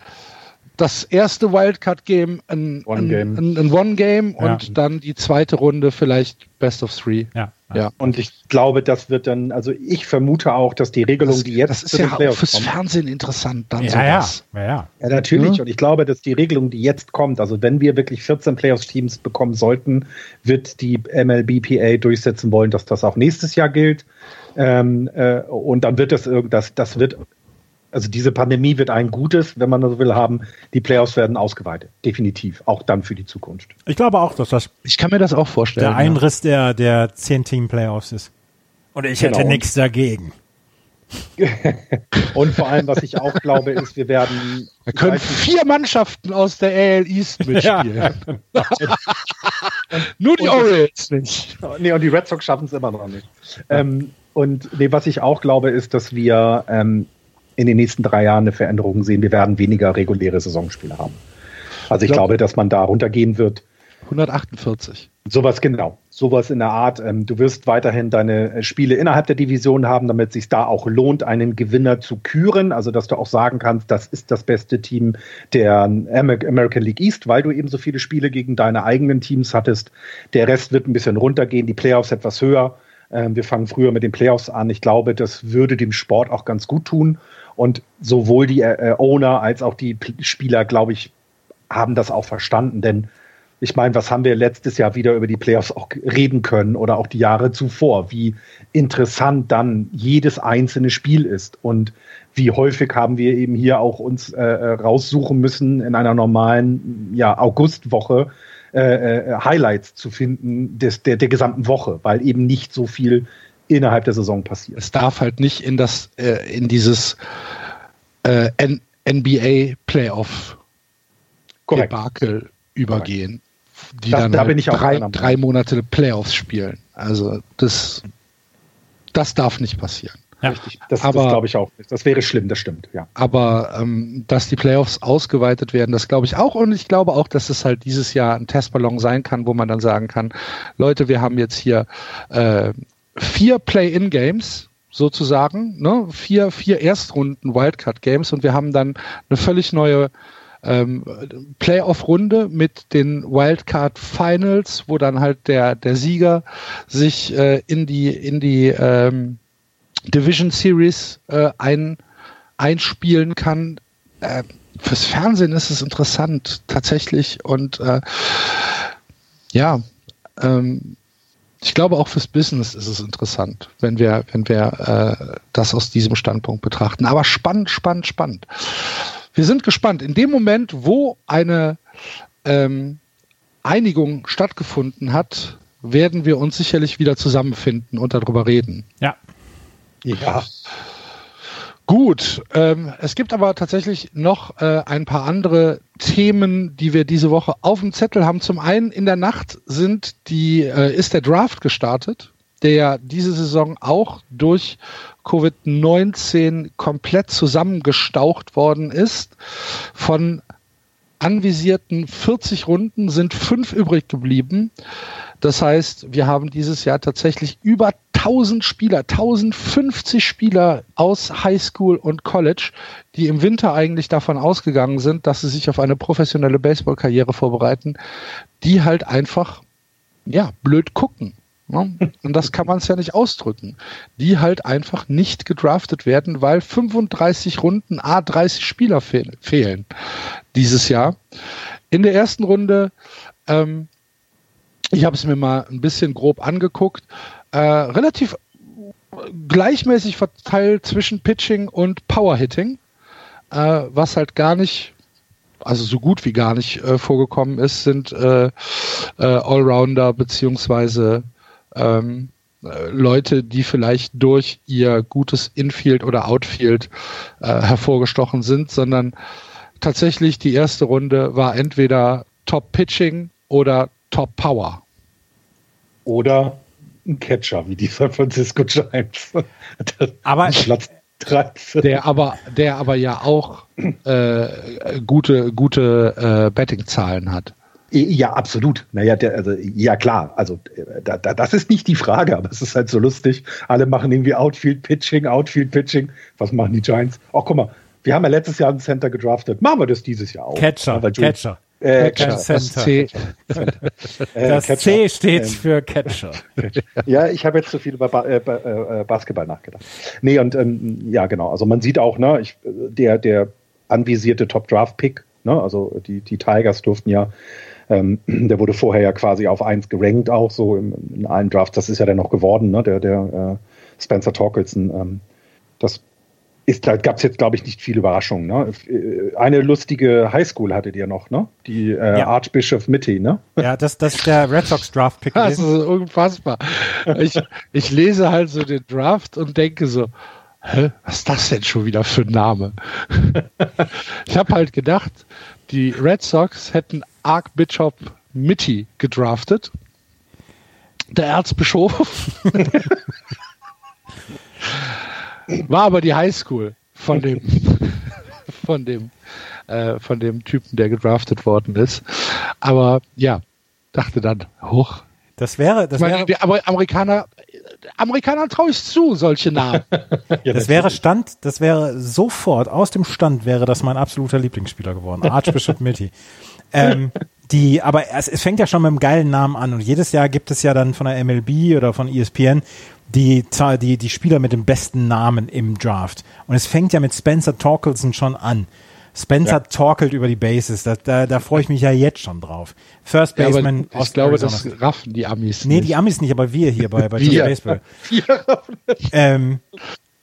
das erste Wildcard-Game ein One-Game ein, ein One -Game ja. und dann die zweite Runde vielleicht Best of Three. Ja. Ja. Und ich glaube, das wird dann, also ich vermute auch, dass die Regelung, das, die jetzt. Das ist ja auch fürs kommt, Fernsehen interessant, dann ja, sowas. Ja, ja. ja natürlich. Und ich glaube, dass die Regelung, die jetzt kommt, also wenn wir wirklich 14 Playoffs-Teams bekommen sollten, wird die MLBPA durchsetzen wollen, dass das auch nächstes Jahr gilt. Ähm, äh, und dann wird das irgendwas, das wird also diese Pandemie wird ein Gutes, wenn man so will, haben. Die Playoffs werden ausgeweitet. Definitiv. Auch dann für die Zukunft. Ich glaube auch, dass das. Ich kann mir das auch vorstellen. Der Einriss der, der 10-Team-Playoffs ist. Und ich genau. hätte nichts dagegen. und vor allem, was ich auch glaube, ist, wir werden. Wir können vier Mannschaften aus der AL East mitspielen. Ja. Nur die Orioles nicht. Nee, und die Red Sox schaffen es immer noch nicht. Ähm, und nee, was ich auch glaube, ist, dass wir ähm, in den nächsten drei Jahren eine Veränderung sehen. Wir werden weniger reguläre Saisonspiele haben. Also ich, ich glaub, glaube, dass man da runtergehen wird. 148. Sowas genau. Sowas in der Art. Ähm, du wirst weiterhin deine äh, Spiele innerhalb der Division haben, damit es sich da auch lohnt, einen Gewinner zu küren. Also dass du auch sagen kannst, das ist das beste Team der American League East, weil du eben so viele Spiele gegen deine eigenen Teams hattest. Der Rest wird ein bisschen runtergehen, die Playoffs etwas höher. Ähm, wir fangen früher mit den Playoffs an. Ich glaube, das würde dem Sport auch ganz gut tun. Und sowohl die äh, Owner als auch die Spieler, glaube ich, haben das auch verstanden. Denn ich meine, was haben wir letztes Jahr wieder über die Playoffs auch reden können oder auch die Jahre zuvor, wie interessant dann jedes einzelne Spiel ist und wie häufig haben wir eben hier auch uns äh, äh raussuchen müssen in einer normalen ja, Augustwoche äh, äh, Highlights zu finden des, der, der gesamten Woche, weil eben nicht so viel innerhalb der Saison passiert. Es darf halt nicht in das äh, in dieses äh, NBA Playoff Debakel übergehen, die das, dann da halt drei, drei Monate Playoffs spielen. Also das, das darf nicht passieren. Ja. Richtig. Das, aber, das glaube ich auch. Das wäre schlimm, das stimmt, ja. Aber ähm, dass die Playoffs ausgeweitet werden, das glaube ich auch. Und ich glaube auch, dass es halt dieses Jahr ein Testballon sein kann, wo man dann sagen kann, Leute, wir haben jetzt hier äh, vier Play-in-Games sozusagen, ne? vier, vier Erstrunden Wildcard-Games und wir haben dann eine völlig neue ähm, Playoff-Runde mit den Wildcard Finals, wo dann halt der, der Sieger sich äh, in die, in die ähm, Division Series äh, ein, einspielen kann. Äh, fürs Fernsehen ist es interessant, tatsächlich. Und äh, ja, ähm, ich glaube auch fürs Business ist es interessant, wenn wir, wenn wir äh, das aus diesem Standpunkt betrachten. Aber spannend, spannend, spannend. Wir sind gespannt. In dem Moment, wo eine ähm, Einigung stattgefunden hat, werden wir uns sicherlich wieder zusammenfinden und darüber reden. Ja. Ja. Gut, ähm, es gibt aber tatsächlich noch äh, ein paar andere Themen, die wir diese Woche auf dem Zettel haben. Zum einen in der Nacht sind die, äh, ist der Draft gestartet, der diese Saison auch durch Covid-19 komplett zusammengestaucht worden ist. Von anvisierten 40 Runden sind fünf übrig geblieben. Das heißt, wir haben dieses Jahr tatsächlich über 1000 Spieler, 1050 Spieler aus Highschool und College, die im Winter eigentlich davon ausgegangen sind, dass sie sich auf eine professionelle Baseballkarriere vorbereiten, die halt einfach, ja, blöd gucken. Ne? Und das kann man es ja nicht ausdrücken. Die halt einfach nicht gedraftet werden, weil 35 Runden A 30 Spieler fehl fehlen dieses Jahr. In der ersten Runde ähm, ich habe es mir mal ein bisschen grob angeguckt. Äh, relativ gleichmäßig verteilt zwischen Pitching und Powerhitting, äh, was halt gar nicht, also so gut wie gar nicht äh, vorgekommen ist, sind äh, äh, Allrounder beziehungsweise ähm, äh, Leute, die vielleicht durch ihr gutes Infield oder Outfield hervorgestochen sind, sondern tatsächlich die erste Runde war entweder Top Pitching oder Top Power. Oder ein Catcher wie die San Francisco Giants. aber Platz 13. Der aber, der aber ja auch äh, gute, gute äh, Betting-Zahlen hat. Ja, absolut. Naja, der, also, ja klar. Also da, da, das ist nicht die Frage, aber es ist halt so lustig. Alle machen irgendwie Outfield Pitching, Outfield Pitching. Was machen die Giants? Oh, guck mal, wir haben ja letztes Jahr einen Center gedraftet. Machen wir das dieses Jahr auch. Catcher, ja, Catcher. Äh, Catcher. Das C, äh, das C steht ähm, für Catcher. Ja, ich habe jetzt zu viel über ba äh, äh, Basketball nachgedacht. Nee, und ähm, ja, genau. Also man sieht auch, ne, ich, der, der anvisierte Top-Draft-Pick, ne, also die, die Tigers durften ja, ähm, der wurde vorher ja quasi auf eins gerankt, auch so in, in allen Drafts. Das ist ja dann noch geworden, ne, der, der äh, Spencer Torkelson. Ähm, das ist, da gab es jetzt, glaube ich, nicht viel Überraschung. Ne? Eine lustige Highschool hattet ihr noch, ne? Die äh, ja. Archbishop Mitty, ne? Ja, das, das ist der Red Sox Draft Pick. Das ist unfassbar. ich, ich lese halt so den Draft und denke so, hä, was ist das denn schon wieder für ein Name? ich habe halt gedacht, die Red Sox hätten Archbishop Mitty gedraftet. Der Erzbischof. War aber die Highschool von dem, von dem, äh, von dem Typen, der gedraftet worden ist. Aber ja, dachte dann, hoch. Das wäre, das ich meine, wäre, die Amerikaner, Amerikanern traue ich zu, solche Namen. ja, das wäre Stand, das wäre sofort aus dem Stand wäre das mein absoluter Lieblingsspieler geworden, Archbishop Mitty. Ähm, die, aber es, es fängt ja schon mit einem geilen Namen an und jedes Jahr gibt es ja dann von der MLB oder von ESPN die, die, die Spieler mit dem besten Namen im Draft. Und es fängt ja mit Spencer Torkelson schon an. Spencer Ja. torkelt über die Bases. Da, da, da freue ich mich ja jetzt schon drauf. First Ja, Baseman ich aus glaube, Arizona das raffen die Amis Nee, nicht. die Amis nicht, aber wir hier bei, bei Wir. Baseball. ähm,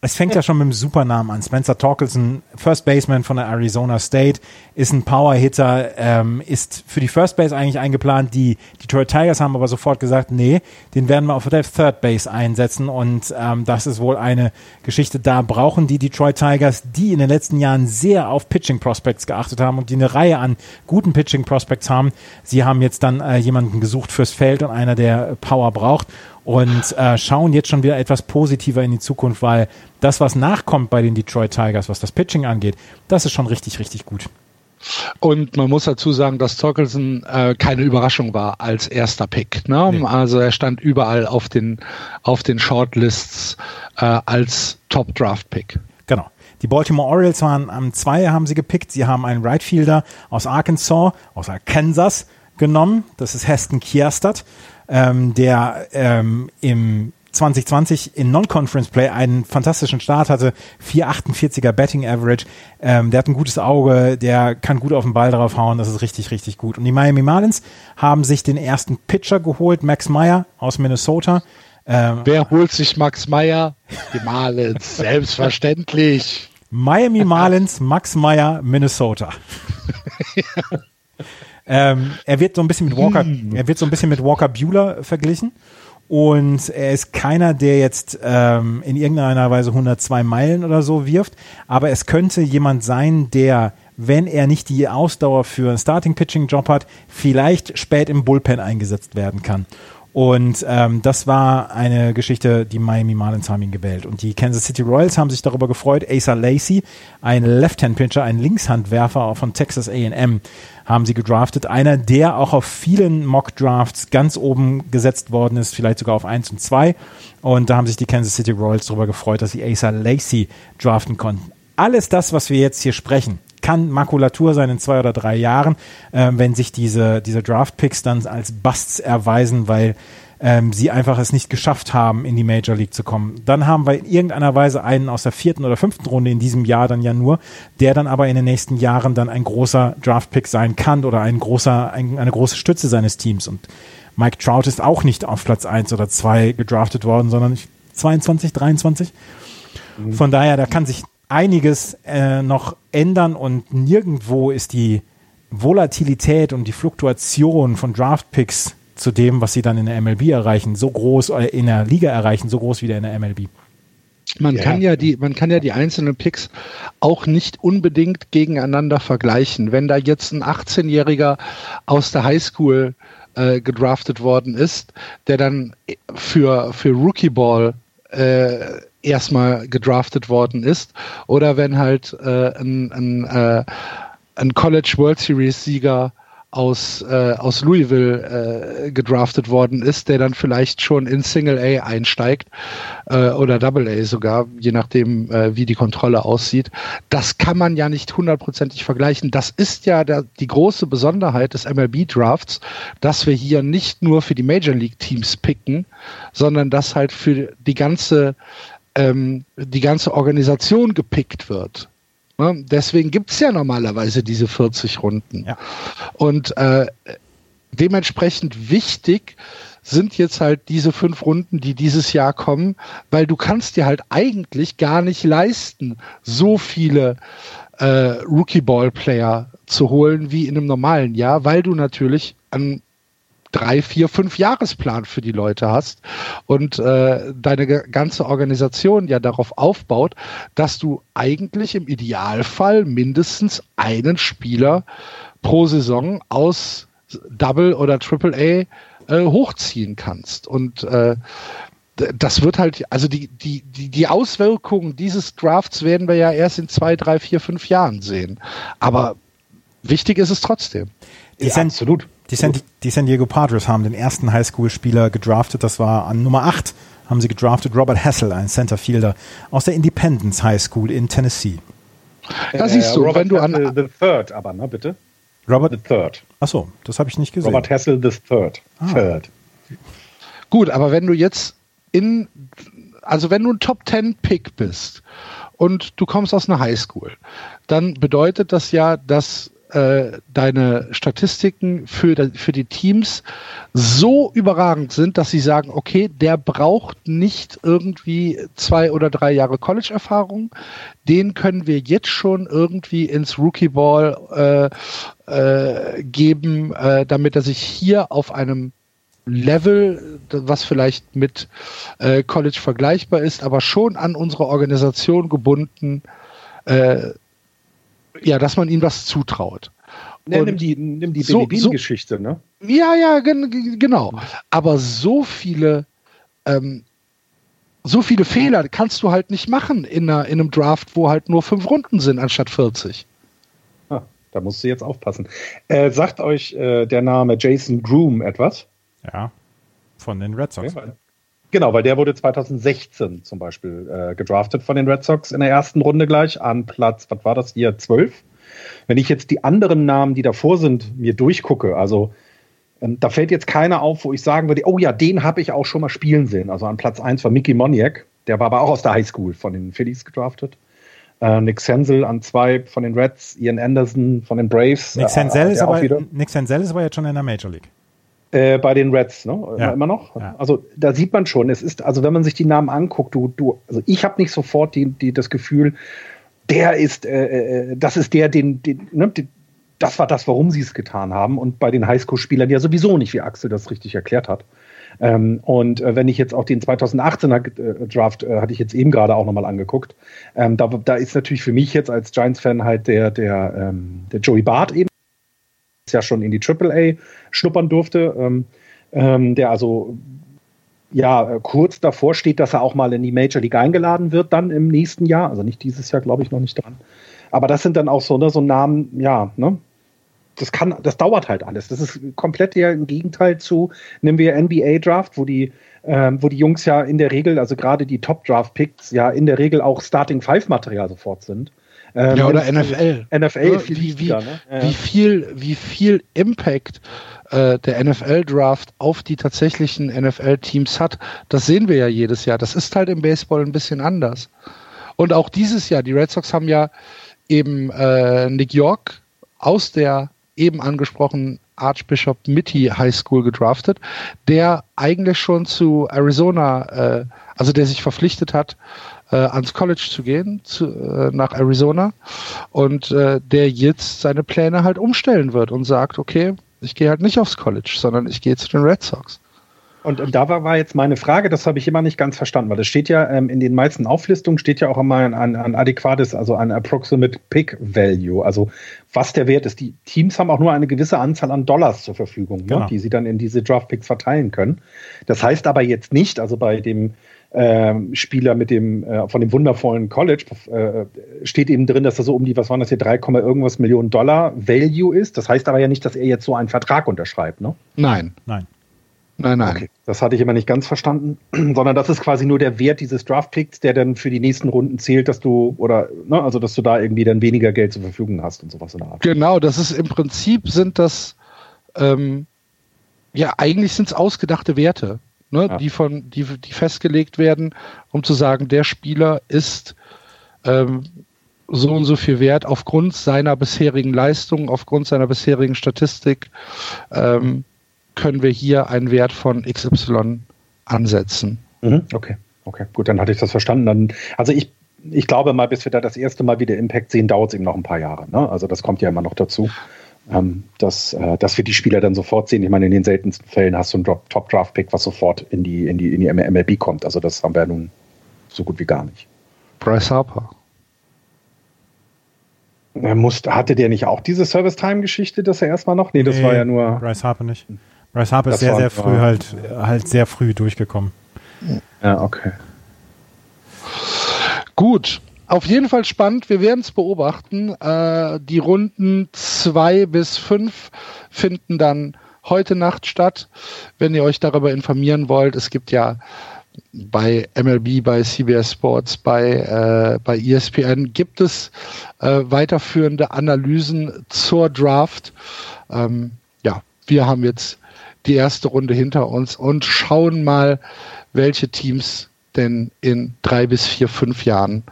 es fängt ja schon mit dem Supernamen an. Spencer Torkelson, First Baseman von der Arizona State, ist ein Power-Hitter, ähm, ist für die First Base eigentlich eingeplant. Die Detroit Tigers haben aber sofort gesagt, nee, den werden wir auf der Third Base einsetzen und ähm, das ist wohl eine Geschichte, da brauchen die Detroit Tigers, die in den letzten Jahren sehr auf Pitching Prospects geachtet haben und die eine Reihe an guten Pitching Prospects haben. Sie haben jetzt dann äh, jemanden gesucht fürs Feld und einer, der Power braucht und äh, schauen jetzt schon wieder etwas positiver in die Zukunft, weil das, was nachkommt bei den Detroit Tigers, was das Pitching angeht, das ist schon richtig, richtig gut. Und man muss dazu sagen, dass Torkelson äh, keine Überraschung war als erster Pick. Ne? Nee. Also er stand überall auf den, auf den Shortlists äh, als Top-Draft-Pick. Genau. Die Baltimore Orioles waren am 2 haben sie gepickt. Sie haben einen Right Fielder aus Arkansas, aus Kansas genommen. Das ist Heston Kierstadt, ähm, der ähm, im 2020 in Non-Conference Play einen fantastischen Start hatte, 4,48er Betting Average. Ähm, der hat ein gutes Auge, der kann gut auf den Ball drauf hauen, das ist richtig, richtig gut. Und die Miami Marlins haben sich den ersten Pitcher geholt, Max Meyer aus Minnesota. Ähm, Wer holt sich Max Meyer? Die Marlins, selbstverständlich. Miami Marlins, Max Meyer, Minnesota. ähm, er wird so ein bisschen mit Walker, er wird so ein bisschen mit Walker Bueller verglichen. Und er ist keiner, der jetzt ähm, in irgendeiner Weise 102 Meilen oder so wirft. Aber es könnte jemand sein, der, wenn er nicht die Ausdauer für einen Starting-Pitching-Job hat, vielleicht spät im Bullpen eingesetzt werden kann. Und ähm, das war eine Geschichte, die Miami Marlins haben ihn gewählt. Und die Kansas City Royals haben sich darüber gefreut. Asa Lacey, ein Left-Hand-Pitcher, ein Linkshandwerfer von Texas A&M, haben sie gedraftet. Einer, der auch auf vielen Mock-Drafts ganz oben gesetzt worden ist, vielleicht sogar auf 1 und 2. Und da haben sich die Kansas City Royals darüber gefreut, dass sie Asa Lacey draften konnten. Alles das, was wir jetzt hier sprechen, kann Makulatur sein in zwei oder drei Jahren, äh, wenn sich diese, diese Draft-Picks dann als Busts erweisen, weil ähm, sie einfach es nicht geschafft haben, in die Major League zu kommen. Dann haben wir in irgendeiner Weise einen aus der vierten oder fünften Runde in diesem Jahr dann ja nur, der dann aber in den nächsten Jahren dann ein großer Draft-Pick sein kann oder ein großer, ein, eine große Stütze seines Teams. Und Mike Trout ist auch nicht auf Platz eins oder zwei gedraftet worden, sondern 22, 23. Von daher, da kann sich einiges äh, noch ändern und nirgendwo ist die Volatilität und die Fluktuation von Draft-Picks zu dem, was sie dann in der MLB erreichen, so groß, oder in der Liga erreichen, so groß wie der in der MLB. Man Ja. kann ja die, man kann ja die einzelnen Picks auch nicht unbedingt gegeneinander vergleichen. Wenn da jetzt ein 18-Jähriger aus der Highschool äh, gedraftet worden ist, der dann für, für Rookie Ball äh, erstmal gedraftet worden ist, oder wenn halt äh, ein, ein, äh, ein College World Series Sieger aus, äh, aus Louisville äh, gedraftet worden ist, der dann vielleicht schon in Single A einsteigt äh, oder Double A sogar, je nachdem, äh, wie die Kontrolle aussieht. Das kann man ja nicht hundertprozentig vergleichen. Das ist ja der, die große Besonderheit des MLB-Drafts, dass wir hier nicht nur für die Major League-Teams picken, sondern dass halt für die ganze, ähm, die ganze Organisation gepickt wird. Ne? Deswegen gibt's ja normalerweise diese 40 Runden. Ja. Und äh, dementsprechend wichtig sind jetzt halt diese fünf Runden, die dieses Jahr kommen, weil du kannst dir halt eigentlich gar nicht leisten, so viele äh, Rookie-Ball-Player zu holen wie in einem normalen Jahr, weil du natürlich einen drei, vier, fünf Jahresplan für die Leute hast und äh, deine ganze Organisation ja darauf aufbaut, dass du eigentlich im Idealfall mindestens einen Spieler pro Saison aus Double oder Triple A äh, hochziehen kannst. Und äh, das wird halt, also die, die, die, die Auswirkungen dieses Drafts werden wir ja erst in zwei, drei, vier, fünf Jahren sehen. Aber wichtig ist es trotzdem. Die ja, absolut. Die San, die San Diego Padres haben den ersten Highschool-Spieler gedraftet. Das war an Nummer 8 haben sie gedraftet Robert Hassel, ein Centerfielder aus der Independence High School in Tennessee. Da siehst du, Robert wenn du an the Third, aber ne, bitte. Robert the Third. Achso, das habe ich nicht gesehen. Robert Hassel the Third. Ah. Third. Gut, aber wenn du jetzt in, also wenn du ein Top Ten Pick bist und du kommst aus einer Highschool, dann bedeutet das ja, dass äh, deine Statistiken für, für die Teams so überragend sind, dass sie sagen, okay, der braucht nicht irgendwie zwei oder drei Jahre College-Erfahrung, den können wir jetzt schon irgendwie ins Rookie-Ball äh, äh, geben, äh, damit er sich hier auf einem Level, was vielleicht mit äh, College vergleichbar ist, aber schon an unsere Organisation gebunden, ja, dass man ihm was zutraut. Ne, nimm die, nimm die so, geschichte so, ne? Ja, ja, genau. Aber so viele, ähm, so viele Fehler kannst du halt nicht machen in, einer, in einem Draft, wo halt nur fünf Runden sind anstatt 40. Ah, da musst du jetzt aufpassen. Äh, sagt euch äh, der Name Jason Groom etwas? Ja, von den Red Sox. Okay, genau, weil der wurde 2016 zum Beispiel äh, gedraftet von den Red Sox in der ersten Runde gleich an Platz, was war das hier, 12? Wenn ich jetzt die anderen Namen, die davor sind, mir durchgucke, also ähm, da fällt jetzt keiner auf, wo ich sagen würde, oh ja, den habe ich auch schon mal spielen sehen. Also an Platz 1 war Mickey Moniak, der war aber auch aus der Highschool von den Phillies gedraftet. Äh, Nick Senzel an zwei von den Reds, Ian Anderson von den Braves. Nick Senzel, äh, ist, aber, Nick Senzel ist aber jetzt schon in der Major League. Äh, bei den Reds, ne? Ja. Immer noch. Ja. Also da sieht man schon, es ist, also wenn man sich die Namen anguckt, du, du, also ich habe nicht sofort die, die, das Gefühl, der ist, äh, äh, das ist der, den, den, ne, den, das war das, warum sie es getan haben. Und bei den Highschool-Spielern ja sowieso nicht, wie Axel das richtig erklärt hat. Ähm, und äh, wenn ich jetzt auch den 2018er äh, Draft äh, hatte ich jetzt eben gerade auch nochmal angeguckt, ähm, da, da ist natürlich für mich jetzt als Giants-Fan halt der, der, ähm, der Joey Bart eben, ja schon in die AAA schnuppern durfte, ähm, ähm, der also ja kurz davor steht, dass er auch mal in die Major League eingeladen wird, dann im nächsten Jahr. Also nicht dieses Jahr, glaube ich, noch nicht dran. Aber das sind dann auch so, ne, so Namen, ja, ne? Das kann, das dauert halt alles. Das ist komplett ja im Gegenteil zu, nehmen wir NBA Draft, wo die, ähm, wo die Jungs ja in der Regel, also gerade die Top Draft Picks, ja in der Regel auch Starting Five Material sofort sind. Ähm, ja, oder NFL. NFL ja, viel wie, wie, ne? ja. wie, viel, wie viel Impact äh, der NFL-Draft auf die tatsächlichen NFL-Teams hat, das sehen wir ja jedes Jahr. Das ist halt im Baseball ein bisschen anders. Und auch dieses Jahr, die Red Sox haben ja eben äh, Nick York aus der eben angesprochenen Archbishop Mitty High School gedraftet, der eigentlich schon zu Arizona, äh, also der sich verpflichtet hat, äh, ans College zu gehen, zu, äh, nach Arizona und äh, der jetzt seine Pläne halt umstellen wird und sagt, okay, ich gehe halt nicht aufs College, sondern ich gehe zu den Red Sox. Und, und da war, war, jetzt meine Frage, das habe ich immer nicht ganz verstanden, weil das steht ja ähm, in den meisten Auflistungen steht ja auch immer ein, ein, ein, adäquates, also ein Approximate Pick Value, also was der Wert ist. Die Teams haben auch nur eine gewisse Anzahl an Dollars zur Verfügung, ne, genau. ne, die sie dann in diese Draft Picks verteilen können. Das heißt aber jetzt nicht, also bei dem ähm, Spieler mit dem äh, von dem wundervollen College äh, steht eben drin, dass er so um die, was waren das hier, 3, irgendwas Millionen Dollar Value ist. Das heißt aber ja nicht, dass er jetzt so einen Vertrag unterschreibt, ne? Nein. Nein. Nein, nein. Okay. Das hatte ich immer nicht ganz verstanden, sondern das ist quasi nur der Wert dieses Draftpicks, der dann für die nächsten Runden zählt, dass du oder ne, also dass du da irgendwie dann weniger Geld zur Verfügung hast und sowas in der Art. Genau, das ist im Prinzip sind das ähm, ja eigentlich sind es ausgedachte Werte, ne, ja. die von die die festgelegt werden, um zu sagen, der Spieler ist ähm, so und so viel wert aufgrund seiner bisherigen Leistung, aufgrund seiner bisherigen Statistik. Ähm, können wir hier einen Wert von XY ansetzen. Mhm, okay, okay, gut, dann hatte ich das verstanden. Dann, also ich, ich glaube mal, bis wir da das erste Mal wieder Impact sehen, dauert es eben noch ein paar Jahre. Ne? Also das kommt ja immer noch dazu. Ähm, dass, äh, dass wir die Spieler dann sofort sehen. Ich meine, in den seltensten Fällen hast du einen Top-Draft-Pick, was sofort in die, in, die, in die MLB kommt. Also das haben wir nun so gut wie gar nicht. Bryce Harper. Er musste, hatte der nicht auch diese Service-Time-Geschichte, dass er erstmal noch? Nee, das nee, war ja nur. Bryce Harper nicht. Bryce Harper ist sehr, sehr früh halt, halt sehr früh durchgekommen. Ja, okay. Gut, auf jeden Fall spannend. Wir werden es beobachten. Äh, die Runden zwei bis fünf finden dann heute Nacht statt. Wenn ihr euch darüber informieren wollt, es gibt ja bei MLB, bei CBS Sports, bei, äh, bei ESPN gibt es äh, weiterführende Analysen zur Draft. Ähm, ja, wir haben jetzt die erste Runde hinter uns und schauen mal, welche Teams denn in drei bis vier, fünf Jahren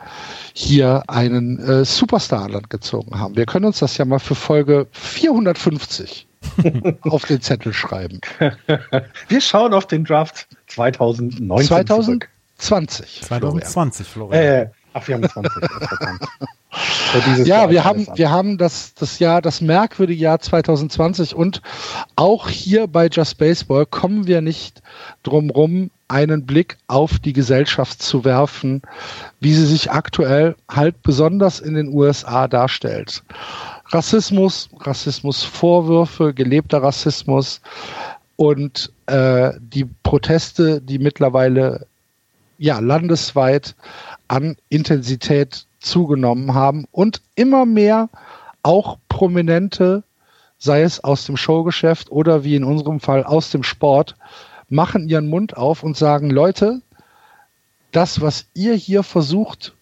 hier einen äh, Superstar an Land gezogen haben. Wir können uns das ja mal für Folge 450 auf den Zettel schreiben. Wir schauen auf den Draft 2019 2020. 2020, Florian. Äh, ach, wir haben 20. ja, wir haben, wir haben das, das Jahr, das merkwürdige Jahr 2020 und auch hier bei Just Baseball kommen wir nicht drum rum, einen Blick auf die Gesellschaft zu werfen, wie sie sich aktuell halt besonders in den USA darstellt. Rassismus, Rassismusvorwürfe, gelebter Rassismus und äh, die Proteste, die mittlerweile ja landesweit an Intensität zugenommen haben und immer mehr auch prominente, sei es aus dem Showgeschäft oder wie in unserem Fall aus dem Sport, machen ihren Mund auf und sagen, Leute, das, was ihr hier versucht,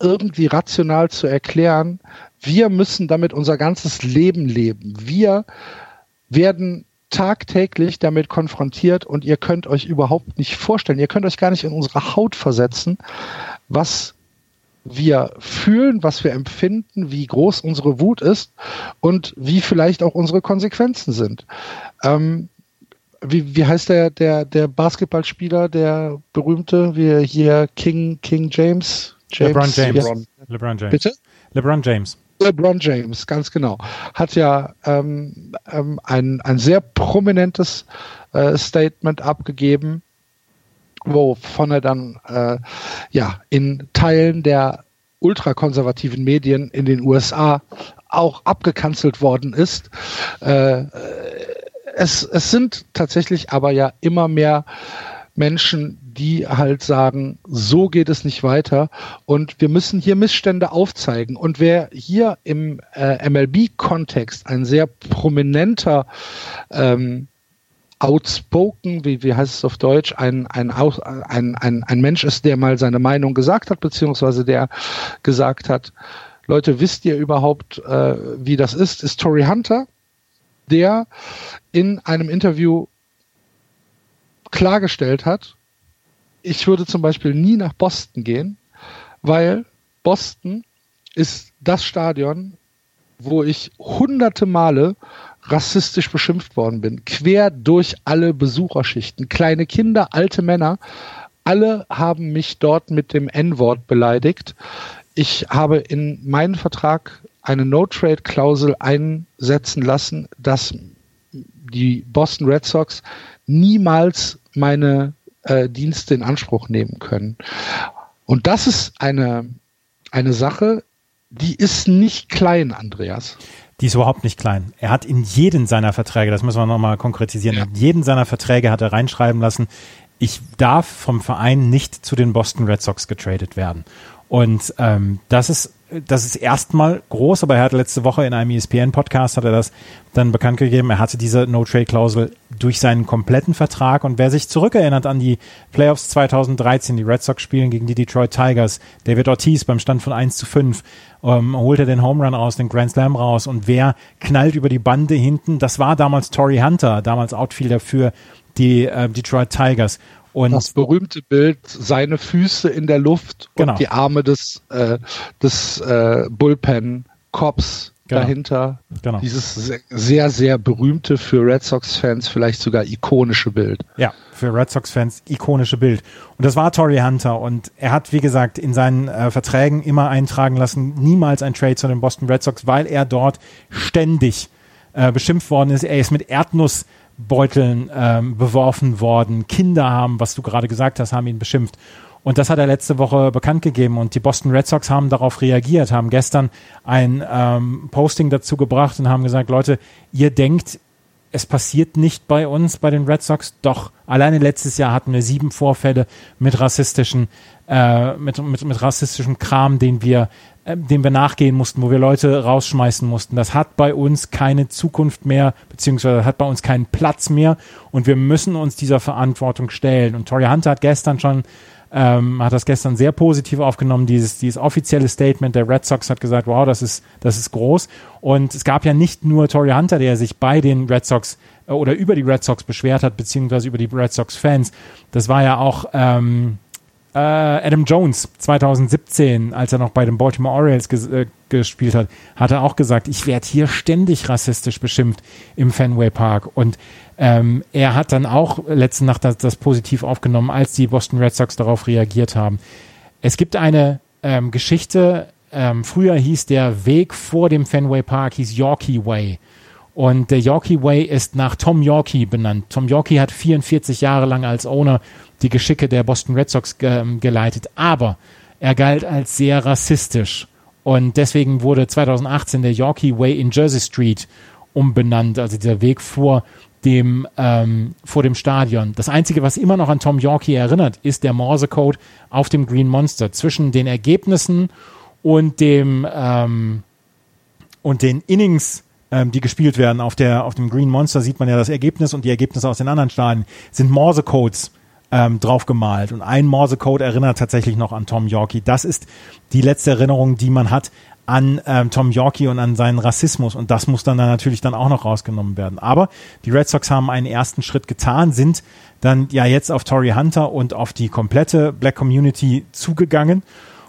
irgendwie rational zu erklären, wir müssen damit unser ganzes Leben leben. Wir werden tagtäglich damit konfrontiert und ihr könnt euch überhaupt nicht vorstellen, ihr könnt euch gar nicht in unsere Haut versetzen, was wir fühlen, was wir empfinden, wie groß unsere Wut ist und wie vielleicht auch unsere Konsequenzen sind. Ähm, wie, wie heißt der, der, der Basketballspieler, der berühmte, wie hier King, King James? James LeBron James. LeBron, LeBron James. Bitte? LeBron James. LeBron James, ganz genau. Hat ja ähm, ähm, ein, ein sehr prominentes äh, Statement abgegeben, wovon er dann äh, ja in Teilen der ultrakonservativen Medien in den USA auch abgekanzelt worden ist. Äh, es, es sind tatsächlich aber ja immer mehr Menschen, die halt sagen, so geht es nicht weiter. Und wir müssen hier Missstände aufzeigen. Und wer hier im äh, MLB-Kontext ein sehr prominenter ähm, outspoken, wie, wie heißt es auf Deutsch, ein, ein, ein, ein, ein Mensch ist, der mal seine Meinung gesagt hat, beziehungsweise der gesagt hat, Leute, wisst ihr überhaupt, äh, wie das ist, ist Tory Hunter, der in einem Interview klargestellt hat, ich würde zum Beispiel nie nach Boston gehen, weil Boston ist das Stadion, wo ich hunderte Male rassistisch beschimpft worden bin, quer durch alle Besucherschichten, kleine Kinder, alte Männer, alle haben mich dort mit dem N-Wort beleidigt. Ich habe in meinen Vertrag eine No-Trade-Klausel einsetzen lassen, dass die Boston Red Sox niemals meine äh, Dienste in Anspruch nehmen können. Und das ist eine, eine Sache, die ist nicht klein, Andreas. Die ist überhaupt nicht klein. Er hat in jeden seiner Verträge, das müssen wir nochmal konkretisieren, ja. in jeden seiner Verträge hat er reinschreiben lassen, ich darf vom Verein nicht zu den Boston Red Sox getradet werden. Und ähm, das ist das ist erstmal groß, aber er hat letzte Woche in einem ESPN-Podcast hat er das dann bekannt gegeben. Er hatte diese No-Trade-Klausel durch seinen kompletten Vertrag und wer sich zurückerinnert an die Playoffs 2013, die Red Sox spielen gegen die Detroit Tigers, David Ortiz beim Stand von 1 zu 5, ähm, holt er den Home Run raus, den Grand Slam raus und wer knallt über die Bande hinten? Das war damals Tory Hunter, damals Outfielder für die äh, Detroit Tigers. Und das berühmte Bild, seine Füße in der Luft genau. und die Arme des, äh, des äh, Bullpen-Cops genau. dahinter. Genau. Dieses sehr, sehr berühmte, für Red Sox-Fans vielleicht sogar ikonische Bild. Ja, für Red Sox-Fans ikonische Bild. Und das war Tory Hunter. Und er hat, wie gesagt, in seinen äh, Verträgen immer eintragen lassen, niemals ein Trade zu den Boston Red Sox, weil er dort ständig äh, beschimpft worden ist. Er ist mit Erdnuss Beuteln ähm, beworfen worden. Kinder haben, was du gerade gesagt hast, haben ihn beschimpft. Und das hat er letzte Woche bekannt gegeben und die Boston Red Sox haben darauf reagiert, haben gestern ein ähm, Posting dazu gebracht und haben gesagt, Leute, ihr denkt, es passiert nicht bei uns, bei den Red Sox. Doch alleine letztes Jahr hatten wir sieben Vorfälle mit rassistischen, äh, mit, mit, mit rassistischem Kram, den wir, äh, dem wir nachgehen mussten, wo wir Leute rausschmeißen mussten. Das hat bei uns keine Zukunft mehr, beziehungsweise hat bei uns keinen Platz mehr und wir müssen uns dieser Verantwortung stellen. Und Tori Hunter hat gestern schon ähm, hat das gestern sehr positiv aufgenommen. Dieses, dieses offizielle Statement der Red Sox hat gesagt, wow, das ist, das ist groß. Und es gab ja nicht nur Tory Hunter, der sich bei den Red Sox äh, oder über die Red Sox beschwert hat, beziehungsweise über die Red Sox Fans. Das war ja auch ähm, äh, Adam Jones 2017, als er noch bei den Baltimore Orioles ges äh, gespielt hat, hat er auch gesagt, ich werde hier ständig rassistisch beschimpft im Fenway Park. Und ähm, er hat dann auch letzte Nacht das, das, positiv aufgenommen, als die Boston Red Sox darauf reagiert haben. Es gibt eine ähm, Geschichte, ähm, früher hieß der Weg vor dem Fenway Park, hieß Yorkie Way. Und der Yorkie Way ist nach Tom Yorkie benannt. Tom Yorkie hat 44 Jahre lang als Owner die Geschicke der Boston Red Sox ge geleitet, aber er galt als sehr rassistisch. Und deswegen wurde 2018 der Yorkie Way in Jersey Street umbenannt, also dieser Weg vor dem, ähm, vor dem Stadion. Das Einzige, was immer noch an Tom Yorkie erinnert, ist der Morse-Code auf dem Green Monster. Zwischen den Ergebnissen und dem ähm, und den Innings, ähm, die gespielt werden auf der auf dem Green Monster, sieht man ja das Ergebnis und die Ergebnisse aus den anderen Stadien sind Morse-Codes ähm, drauf gemalt. Und ein Morse-Code erinnert tatsächlich noch an Tom Yorkie. Das ist die letzte Erinnerung, die man hat an ähm, Tom Yorkie und an seinen Rassismus. Und das muss dann, dann natürlich dann auch noch rausgenommen werden. Aber die Red Sox haben einen ersten Schritt getan, sind dann ja jetzt auf Tory Hunter und auf die komplette Black Community zugegangen.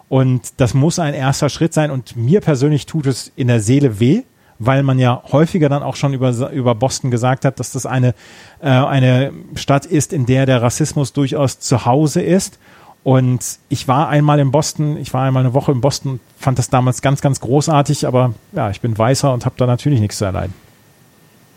Und das muss ein erster Schritt sein. Und mir persönlich tut es in der Seele weh, weil man ja häufiger dann auch schon über, über Boston gesagt hat, dass das eine, äh, eine Stadt ist, in der der Rassismus durchaus zu Hause ist und ich war einmal in Boston, ich war einmal eine Woche in Boston, fand das damals ganz, ganz großartig, aber ja, ich bin weißer und habe da natürlich nichts zu erleiden.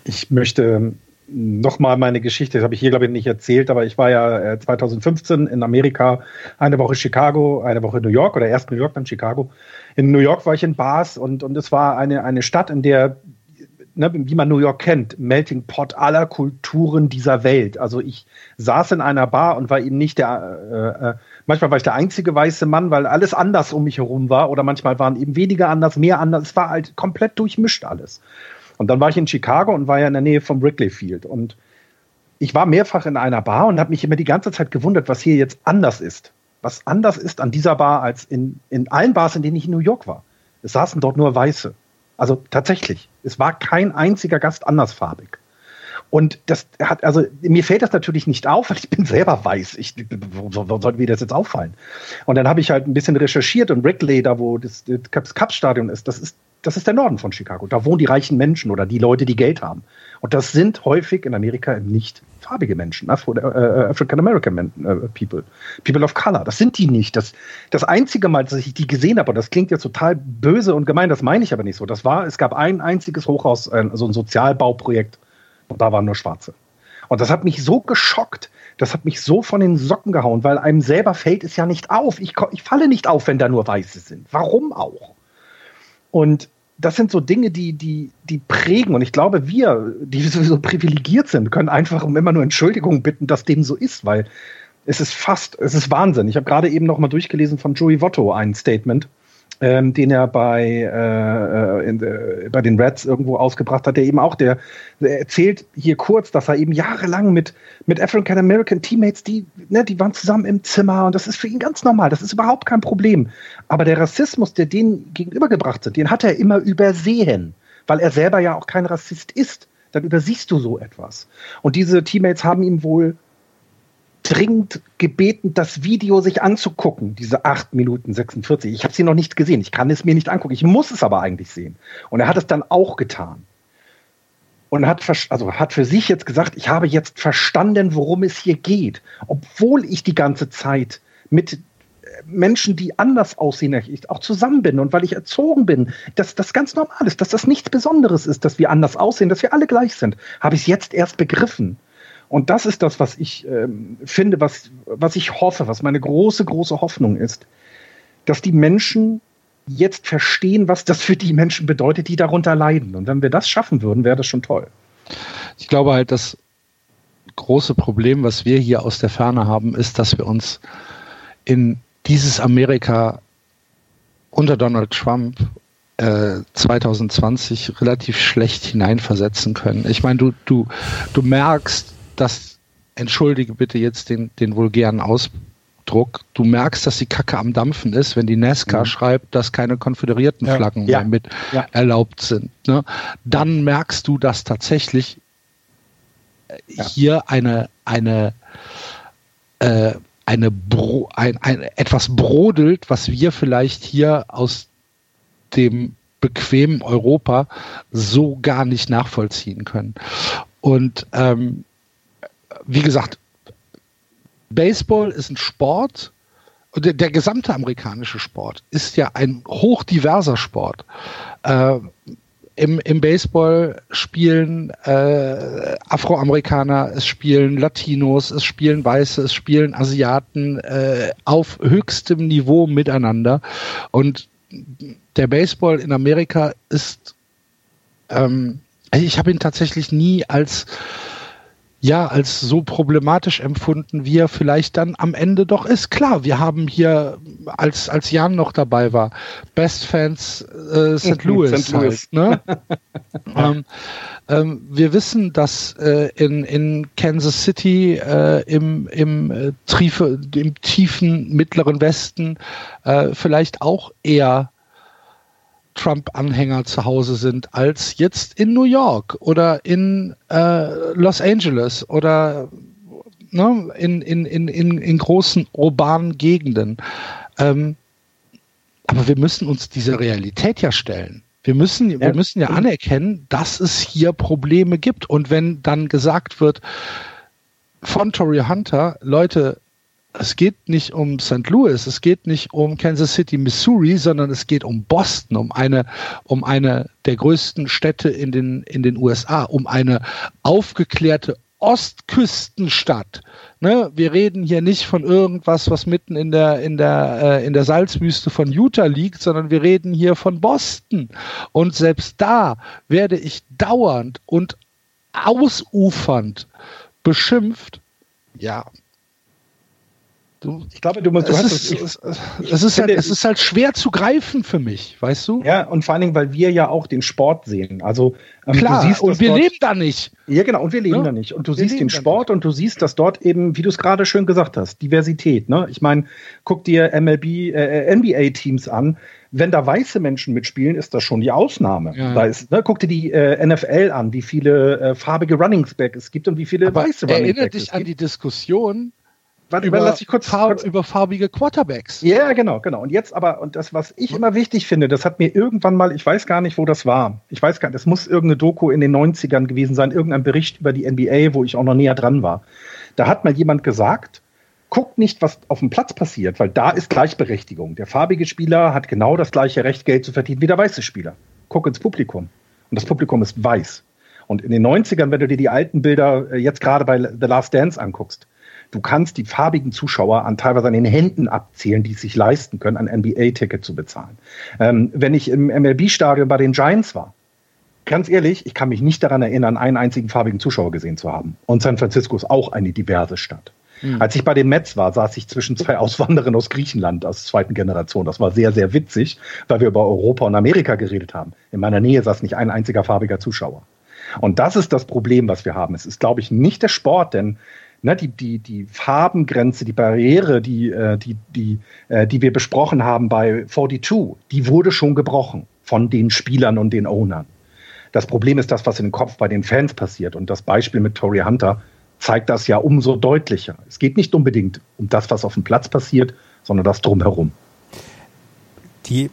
Ich möchte nochmal meine Geschichte, das habe ich hier, glaube ich, nicht erzählt, aber ich war ja 2015 äh, in Amerika, eine Woche Chicago, eine Woche New York oder erst New York, dann Chicago. In New York war ich in Bars und, und es war eine, eine Stadt, in der ne, wie man New York kennt, Melting Pot aller Kulturen dieser Welt. Also ich saß in einer Bar und war eben nicht der, äh, äh, manchmal war ich der einzige weiße Mann, weil alles anders um mich herum war oder manchmal waren eben weniger anders, mehr anders. Es war halt komplett durchmischt alles. Und dann war ich in Chicago und war ja in der Nähe vom Wrigley Field und ich war mehrfach in einer Bar und habe mich immer die ganze Zeit gewundert, was hier jetzt anders ist. Was anders ist an dieser Bar als in, in allen Bars, in denen ich in New York war. Es saßen dort nur Weiße. Also tatsächlich, es war kein einziger Gast andersfarbig. Und das hat, also mir fällt das natürlich nicht auf, weil ich bin selber weiß. Ich, warum sollte mir das jetzt auffallen? Und dann habe ich halt ein bisschen recherchiert und Wrigley, da wo das, das Cup-Stadion ist, das ist, das ist der Norden von Chicago. Da wohnen die reichen Menschen oder die Leute, die Geld haben. Und das sind häufig in Amerika nicht farbige Menschen, Afro, äh, äh, African American äh, People, People of Color. Das sind die nicht. Das, das einzige Mal, dass ich die gesehen habe, und das klingt jetzt total böse und gemein, das meine ich aber nicht so. Das war, es gab ein einziges Hochhaus, äh, so ein Sozialbauprojekt, und da waren nur Schwarze. Und das hat mich so geschockt, das hat mich so von den Socken gehauen, weil einem selber fällt es ja nicht auf. Ich, ich falle nicht auf, wenn da nur Weiße sind. Warum auch? Und das sind so Dinge, die, die, die prägen. Und ich glaube, wir, die sowieso privilegiert sind, können einfach immer nur Entschuldigung bitten, dass dem so ist, weil es ist fast, es ist Wahnsinn. Ich habe gerade eben noch mal durchgelesen von Joey Votto ein Statement ähm, den er bei, äh, äh in, äh, bei den Reds irgendwo ausgebracht hat, der eben auch, der, der, erzählt hier kurz, dass er eben jahrelang mit, mit African American Teammates, die, ne, die waren zusammen im Zimmer und das ist für ihn ganz normal, das ist überhaupt kein Problem. Aber der Rassismus, der denen gegenübergebracht wird, den hat er immer übersehen, weil er selber ja auch kein Rassist ist. Dann übersiehst du so etwas. Und diese Teammates haben ihm wohl dringend gebeten, das Video sich anzugucken, diese 8 Minuten 46. Ich habe sie noch nicht gesehen, ich kann es mir nicht angucken, ich muss es aber eigentlich sehen. Und er hat es dann auch getan. Und hat, also hat für sich jetzt gesagt, ich habe jetzt verstanden, worum es hier geht. Obwohl ich die ganze Zeit mit äh, Menschen, die anders aussehen, auch zusammen bin und weil ich erzogen bin, dass das ganz normal ist, dass das nichts Besonderes ist, dass wir anders aussehen, dass wir alle gleich sind, habe ich es jetzt erst begriffen. Und das ist das, was ich ähm, finde, was, was ich hoffe, was meine große, große Hoffnung ist, dass die Menschen jetzt verstehen, was das für die Menschen bedeutet, die darunter leiden. Und wenn wir das schaffen würden, wäre das schon toll. Ich glaube halt, das große Problem, was wir hier aus der Ferne haben, ist, dass wir uns in dieses Amerika unter Donald Trump äh, 2020 relativ schlecht hineinversetzen können. Ich meine, du, du, du merkst, dass, entschuldige bitte jetzt den, den vulgären Ausdruck, du merkst, dass die Kacke am Dampfen ist, wenn die NASCAR mhm. schreibt, dass keine konföderierten ja. Flaggen ja. mehr mit ja. erlaubt sind. Ne? Dann merkst du, dass tatsächlich hier eine, eine, äh, eine Bro, ein, ein, etwas brodelt, was wir vielleicht hier aus dem bequemen Europa so gar nicht nachvollziehen können. Und ähm, wie gesagt, Baseball ist ein Sport, der, der, gesamte amerikanische Sport ist ja ein hochdiverser Sport. Äh, im, im Baseball spielen äh, Afroamerikaner, es spielen Latinos, es spielen Weiße, es spielen Asiaten äh, auf höchstem Niveau miteinander. Und der Baseball in Amerika ist, ähm, ich habe ihn tatsächlich nie als ja als so problematisch empfunden, wie er vielleicht dann am Ende doch ist. Klar, wir haben hier, als, als Jan noch dabei war, Best Fans äh, St. Louis. St. Louis. Halt, ne? ähm, ähm, wir wissen, dass äh, in, in Kansas City äh, im, im, äh, Triefe, im tiefen mittleren Westen äh, vielleicht auch eher Trump-Anhänger zu Hause sind als jetzt in New York oder in äh, Los Angeles oder ne, in, in, in, in, in großen urbanen Gegenden. Ähm, aber wir müssen uns dieser Realität ja stellen. Wir müssen, ja. wir müssen ja anerkennen, dass es hier Probleme gibt. Und wenn dann gesagt wird von Tory Hunter, Leute, es geht nicht um St. Louis, es geht nicht um Kansas City, Missouri, sondern es geht um Boston, um eine, um eine der größten Städte in den, in den USA, um eine aufgeklärte Ostküstenstadt. Ne, wir reden hier nicht von irgendwas, was mitten in der, in, der, äh, in der Salzwüste von Utah liegt, sondern wir reden hier von Boston. Und selbst da werde ich dauernd und ausufernd beschimpft. Ja, Du, ich glaube, du musst. Du es, ist, ich, es, es, ist halt, es ist halt schwer zu greifen für mich, weißt du? Ja, und vor allen Dingen, weil wir ja auch den Sport sehen. Also ähm, klar. Siehst, und wir dort, leben da nicht. Ja, genau. Und wir leben ja? da nicht. Und du wir siehst den Sport und du siehst, dass dort eben, wie du es gerade schön gesagt hast, Diversität. Ne? Ich meine, guck dir MLB, äh, NBA-Teams an. Wenn da weiße Menschen mitspielen, ist das schon die Ausnahme. Ja. Da ist, ne, guck dir die äh, NFL an, wie viele äh, farbige Runningsback es gibt und wie viele Aber weiße Runningsback es gibt. Erinnert dich an die Diskussion Warte, über, lass ich kurz, Farb, kurz, über farbige Quarterbacks. Ja, genau, genau. Und jetzt aber, und das, was ich immer wichtig finde, das hat mir irgendwann mal, ich weiß gar nicht, wo das war. Ich weiß gar nicht, das muss irgendeine Doku in den 90ern gewesen sein, irgendein Bericht über die NBA, wo ich auch noch näher dran war. Da hat mal jemand gesagt, guckt nicht, was auf dem Platz passiert, weil da ist Gleichberechtigung. Der farbige Spieler hat genau das gleiche Recht, Geld zu verdienen wie der weiße Spieler. Guck ins Publikum. Und das Publikum ist weiß. Und in den 90ern, wenn du dir die alten Bilder äh, jetzt gerade bei The Last Dance anguckst, Du kannst die farbigen Zuschauer an teilweise an den Händen abzählen, die es sich leisten können, ein NBA-Ticket zu bezahlen. Ähm, wenn ich im MLB-Stadion bei den Giants war, ganz ehrlich, ich kann mich nicht daran erinnern, einen einzigen farbigen Zuschauer gesehen zu haben. Und San Francisco ist auch eine diverse Stadt. Mhm. Als ich bei den Mets war, saß ich zwischen zwei Auswanderern aus Griechenland aus zweiten Generation. Das war sehr, sehr witzig, weil wir über Europa und Amerika geredet haben. In meiner Nähe saß nicht ein einziger farbiger Zuschauer. Und das ist das Problem, was wir haben. Es ist, glaube ich, nicht der Sport, denn ne, die, die, die Farbengrenze, die Barriere, die, äh, die, die, äh, die wir besprochen haben bei 42, die wurde schon gebrochen von den Spielern und den Ownern. Das Problem ist das, was in den Kopf bei den Fans passiert. Und das Beispiel mit Tory Hunter zeigt das ja umso deutlicher. Es geht nicht unbedingt um das, was auf dem Platz passiert, sondern das drumherum. Die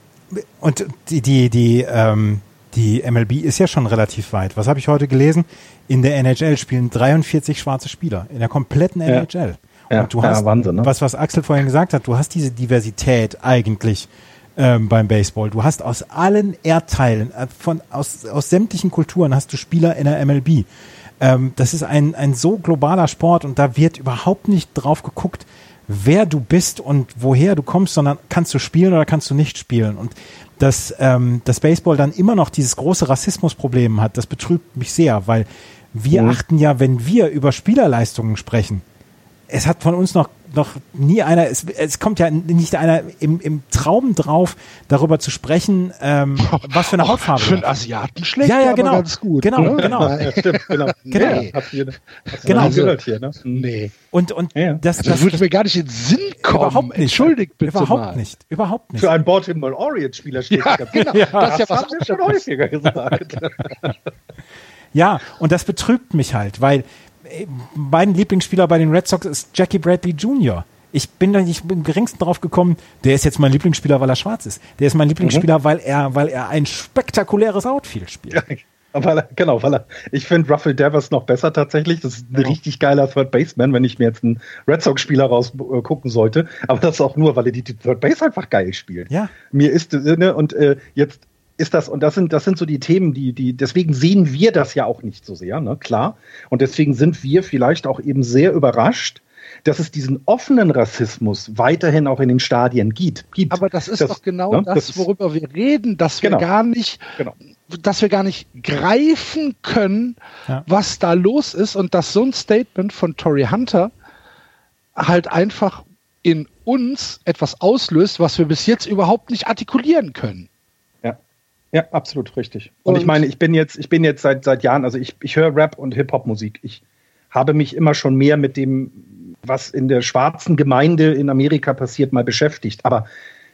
und die die die ähm, die MLB ist ja schon relativ weit. Was habe ich heute gelesen? In der NHL spielen 43 schwarze Spieler in der kompletten ja. NHL. Und ja, du hast, ja, Wahnsinn, ne? was, was Axel vorhin gesagt hat, du hast diese Diversität eigentlich ähm, beim Baseball. Du hast aus allen Erdteilen, äh, von, aus, aus sämtlichen Kulturen hast du Spieler in der MLB. Ähm, das ist ein, ein so globaler Sport und da wird überhaupt nicht drauf geguckt, wer du bist und woher du kommst, sondern kannst du spielen oder kannst du nicht spielen. Und dass ähm, das Baseball dann immer noch dieses große Rassismusproblem hat, das betrübt mich sehr, weil Wir mhm. achten ja, wenn wir über Spielerleistungen sprechen, es hat von uns noch noch nie einer, es, es kommt ja nicht einer im, im Traum drauf, darüber zu sprechen, ähm, was für eine Hautfarbe. Für einen Asiaten schlecht, ja, ja, genau, ganz gut. Genau, ne? genau. Ja, stimmt, genau. genau. Nee. Genau. hier, ne? Nee. Und, und ja. das, das, das würde mir gar nicht in den Sinn kommen. Überhaupt nicht. Entschuldigt bitte Überhaupt mal. nicht. Überhaupt nicht. Für einen Baltimore Orient Spieler steht ja, das genau. Ja, das, ist ja was haben wir schon häufiger gesagt. ja, und das betrübt mich halt, weil mein Lieblingsspieler bei den Red Sox ist Jackie Bradley Jr. Ich bin da nicht im geringsten drauf gekommen, der ist jetzt mein Lieblingsspieler, weil er schwarz ist. Der ist mein Lieblingsspieler, mhm. weil er, weil er ein spektakuläres Outfield spielt. Ja, weil er, genau, weil er, ich finde Ruffle Devers noch besser tatsächlich. Das ist ein genau. richtig geiler Third Baseman, wenn ich mir jetzt einen Red Sox-Spieler rausgucken äh, sollte. Aber das ist auch nur, weil er die, die Third Base einfach geil spielt. Ja. Mir ist, äh, ne, und äh, jetzt ist das, und das sind, das sind so die Themen, die, die, deswegen sehen wir das ja auch nicht so sehr, ne, klar. Und deswegen sind wir vielleicht auch eben sehr überrascht, dass es diesen offenen Rassismus weiterhin auch in den Stadien gibt. gibt. Aber das ist das, doch genau ne, das, worüber wir reden, dass wir genau, gar nicht, genau. dass wir gar nicht greifen können, ja. was da los ist und dass so ein Statement von Tory Hunter halt einfach in uns etwas auslöst, was wir bis jetzt überhaupt nicht artikulieren können. Ja, absolut richtig. Und, und, ich meine, ich bin jetzt, ich bin jetzt seit, seit Jahren, also ich, ich höre Rap und Hip-Hop-Musik. Ich habe mich immer schon mehr mit dem, was in der schwarzen Gemeinde in Amerika passiert, mal beschäftigt. Aber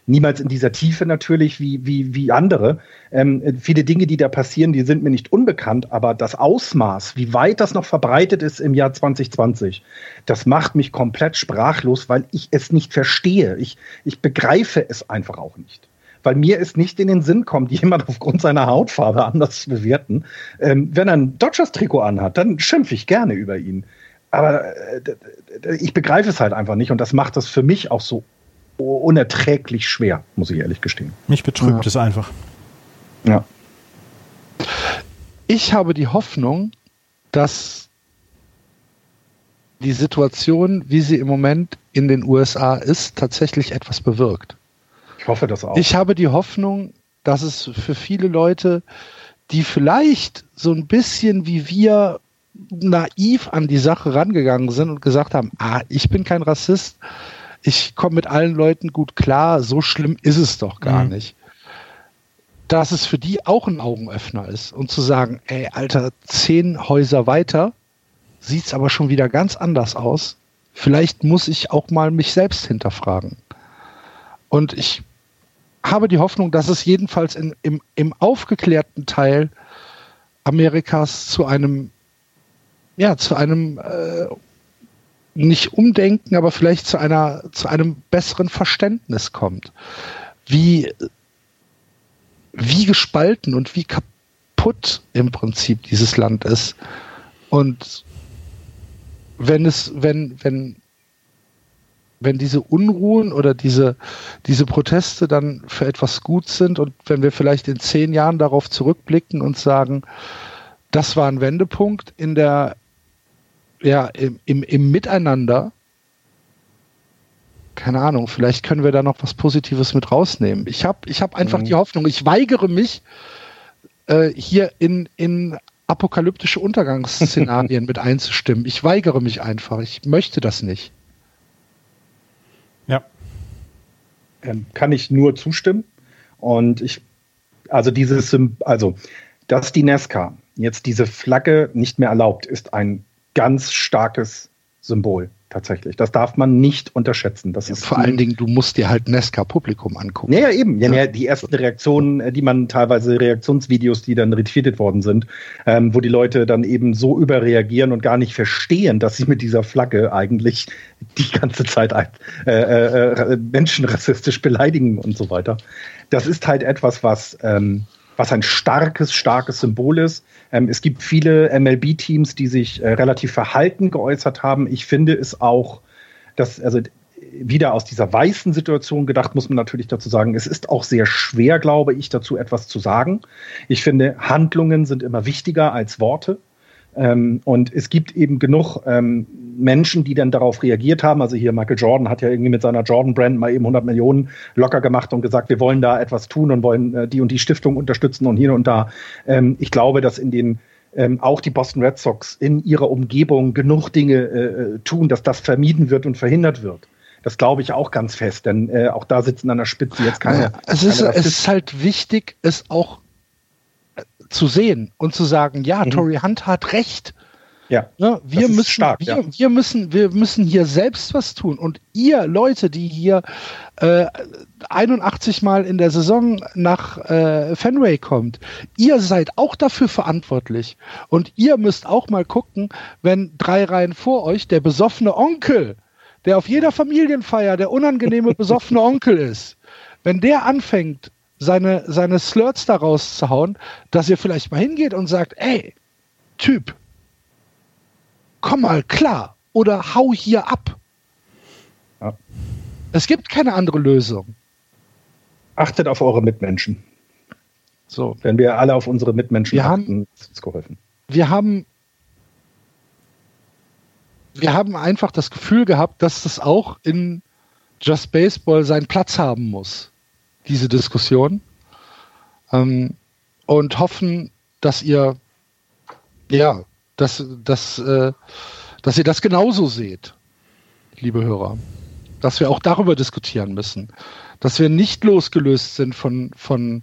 niemals in dieser Tiefe natürlich wie, wie, wie andere. Ähm, viele Dinge, die da passieren, die sind mir nicht unbekannt, aber das Ausmaß, wie weit das noch verbreitet ist im Jahr 2020, das macht mich komplett sprachlos, weil ich es nicht verstehe. Ich, ich begreife es einfach auch nicht weil mir es nicht in den Sinn kommt, jemand aufgrund seiner Hautfarbe anders zu bewerten. Ähm, wenn er ein Dodgers-Trikot anhat, dann schimpfe ich gerne über ihn. Aber äh, ich begreife es halt einfach nicht und das macht das für mich auch so unerträglich schwer, muss ich ehrlich gestehen. Mich betrübt ja. es einfach. Ja. Ich habe die Hoffnung, dass die Situation, wie sie im Moment in den USA ist, tatsächlich etwas bewirkt. Ich hoffe das auch. Ich habe die Hoffnung, dass es für viele Leute, die vielleicht so ein bisschen wie wir naiv an die Sache rangegangen sind und gesagt haben, ah, ich bin kein Rassist, ich komme mit allen Leuten gut klar, so schlimm ist es doch gar mhm. nicht. Dass es für die auch ein Augenöffner ist und zu sagen, ey, Alter, zehn Häuser weiter sieht es aber schon wieder ganz anders aus. Vielleicht muss ich auch mal mich selbst hinterfragen. Und ich habe die Hoffnung, dass es jedenfalls in, im, im aufgeklärten Teil Amerikas zu einem, ja, zu einem äh, nicht Umdenken, aber vielleicht zu einer, zu einem besseren Verständnis kommt. Wie, wie gespalten und wie kaputt im Prinzip dieses Land ist. Und wenn es, wenn, wenn wenn diese Unruhen oder diese, diese Proteste dann für etwas gut sind und wenn wir vielleicht in zehn Jahren darauf zurückblicken und sagen, das war ein Wendepunkt in der, ja, im, im, im Miteinander, keine Ahnung, vielleicht können wir da noch was Positives mit rausnehmen. Ich habe ich hab einfach mhm. die Hoffnung, ich weigere mich, äh, hier in, in apokalyptische Untergangsszenarien mit einzustimmen. Ich weigere mich einfach. Ich möchte das nicht. Ähm, kann ich nur zustimmen. Und ich, also dieses, also, dass die Nesca jetzt diese Flagge nicht mehr erlaubt, ist ein ganz starkes Symbol tatsächlich. Das darf man nicht unterschätzen. Das ja, ist vor allen Dingen, du musst dir halt Nesca-Publikum angucken. Ja, ja eben. Ja, ja. die ersten Reaktionen, äh, die man teilweise Reaktionsvideos, die dann retweetet worden sind, ähm, wo die Leute dann eben so überreagieren und gar nicht verstehen, dass sie mit dieser Flagge eigentlich die ganze Zeit äh, äh, äh, Menschen rassistisch beleidigen und so weiter. Das ist halt etwas, was ähm, was ein starkes, starkes Symbol ist. Ähm, es gibt viele MLB-Teams, die sich äh, relativ verhalten geäußert haben. Ich finde es auch, dass, also wieder aus dieser weißen Situation gedacht, muss man natürlich dazu sagen, es ist auch sehr schwer, glaube ich, dazu etwas zu sagen. Ich finde, Handlungen sind immer wichtiger als Worte. Ähm, und es gibt eben genug ähm, Menschen, die dann darauf reagiert haben. Also hier Michael Jordan hat ja irgendwie mit seiner Jordan-Brand mal eben 100 Millionen locker gemacht und gesagt, wir wollen da etwas tun und wollen äh, die und die Stiftung unterstützen und hier und da. Ähm, ich glaube, dass in den ähm, auch die Boston Red Sox in ihrer Umgebung genug Dinge äh, tun, dass das vermieden wird und verhindert wird. Das glaube ich auch ganz fest, denn äh, auch da sitzen an der Spitze jetzt keine. Es, ist, es ist halt wichtig, es auch äh, zu sehen und zu sagen, ja, mhm. Tory Hunt hat recht. Ja, ne? wir müssen, stark, wir, ja. wir, müssen, wir müssen hier selbst was tun. Und ihr Leute, die hier äh, 81 Mal in der Saison nach äh, Fenway kommt, ihr seid auch dafür verantwortlich. Und ihr müsst auch mal gucken, wenn drei Reihen vor euch der besoffene Onkel, der auf jeder Familienfeier der unangenehme besoffene Onkel ist, wenn der anfängt, seine, seine Slurts da rauszuhauen, dass ihr vielleicht mal hingeht und sagt, ey, Typ, komm mal klar oder hau hier ab. Ja. Es gibt keine andere Lösung. Achtet auf eure Mitmenschen. So. Wenn wir alle auf unsere Mitmenschen wir achten, haben, ist uns geholfen. Wir haben, wir haben einfach das Gefühl gehabt, dass das auch in Just Baseball seinen Platz haben muss, diese Diskussion. Ähm, und hoffen, dass ihr ja dass, dass, äh, dass ihr das genauso seht, liebe Hörer. Dass wir auch darüber diskutieren müssen. Dass wir nicht losgelöst sind von, von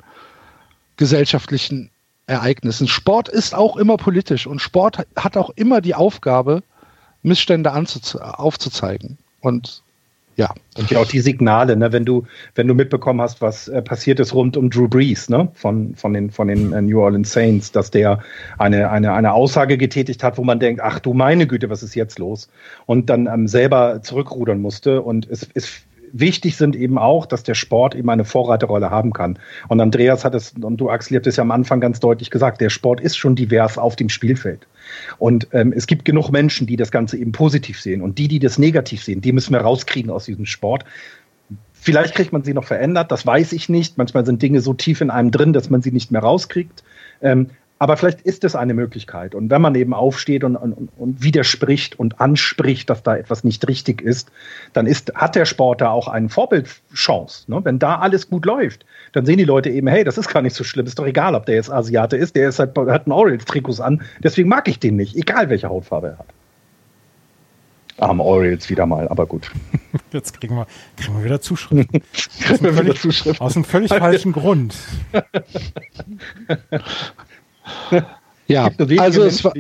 gesellschaftlichen Ereignissen. Sport ist auch immer politisch und Sport hat auch immer die Aufgabe, Missstände aufzuzeigen. Und ja. Und ja auch die Signale, ne, wenn du, wenn du mitbekommen hast, was äh, passiert ist rund um Drew Brees, ne, von, von den, von den äh, New Orleans Saints, dass der eine, eine, eine Aussage getätigt hat, wo man denkt, ach du meine Güte, was ist jetzt los? Und dann ähm, selber zurückrudern musste. Und es ist wichtig sind eben auch, dass der Sport eben eine Vorreiterrolle haben kann. Und Andreas hat es, und du Axel, habt es ja am Anfang ganz deutlich gesagt, der Sport ist schon divers auf dem Spielfeld. Und ähm, es gibt genug Menschen, die das Ganze eben positiv sehen. Und die, die das negativ sehen, die müssen wir rauskriegen aus diesem Sport. Vielleicht kriegt man sie noch verändert, das weiß ich nicht. Manchmal sind Dinge so tief in einem drin, dass man sie nicht mehr rauskriegt. Ähm, aber vielleicht ist es eine Möglichkeit. Und wenn man eben aufsteht und, und, und widerspricht und anspricht, dass da etwas nicht richtig ist, dann ist, hat der Sport da auch eine Vorbildchance. Ne? Wenn da alles gut läuft, dann sehen die Leute eben, hey, das ist gar nicht so schlimm, ist doch egal, ob der jetzt Asiate ist, der ist halt, hat einen Orioles-Trikots an, deswegen mag ich den nicht, egal welche Hautfarbe er hat. Arme Orioles wieder mal, aber gut. Jetzt kriegen wir, kriegen wir wieder Zuschriften. Aus völlig, Zuschriften. Aus einem völlig falschen Grund. Ja, also es war,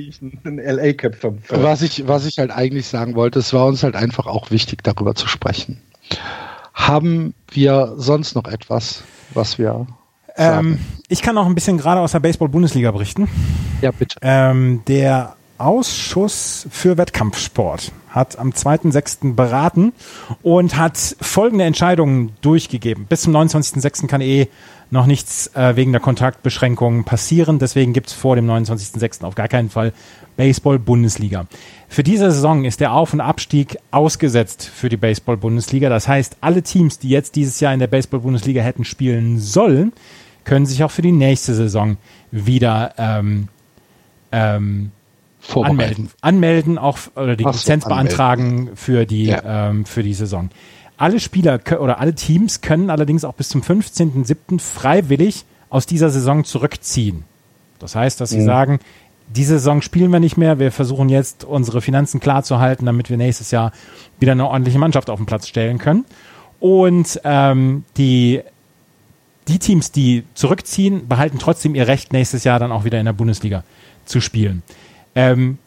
was ich, was ich halt eigentlich sagen wollte, es war uns halt einfach auch wichtig, darüber zu sprechen. Haben wir sonst noch etwas, was wir ähm, ich kann auch ein bisschen gerade aus der Baseball-Bundesliga berichten. Ja, bitte. Ähm, der Ausschuss für Wettkampfsport hat am 2.6. beraten und hat folgende Entscheidungen durchgegeben. Bis zum 29.6. kann eh noch nichts äh, wegen der Kontaktbeschränkungen passieren. Deswegen gibt es vor dem 29.06. auf gar keinen Fall Baseball-Bundesliga. Für diese Saison ist der Auf- und Abstieg ausgesetzt für die Baseball-Bundesliga. Das heißt, alle Teams, die jetzt dieses Jahr in der Baseball-Bundesliga hätten spielen sollen, können sich auch für die nächste Saison wieder ähm, ähm, anmelden. Anmelden auch oder die Lizenz beantragen für die, ja. ähm, für die Saison. Alle Spieler oder alle Teams können allerdings auch bis zum 15.07. freiwillig aus dieser Saison zurückziehen. Das heißt, dass sie mhm. sagen, diese Saison spielen wir nicht mehr, wir versuchen jetzt unsere Finanzen klar zu halten, damit wir nächstes Jahr wieder eine ordentliche Mannschaft auf den Platz stellen können. Und ähm, die, die Teams, die zurückziehen, behalten trotzdem ihr Recht, nächstes Jahr dann auch wieder in der Bundesliga zu spielen. Ähm,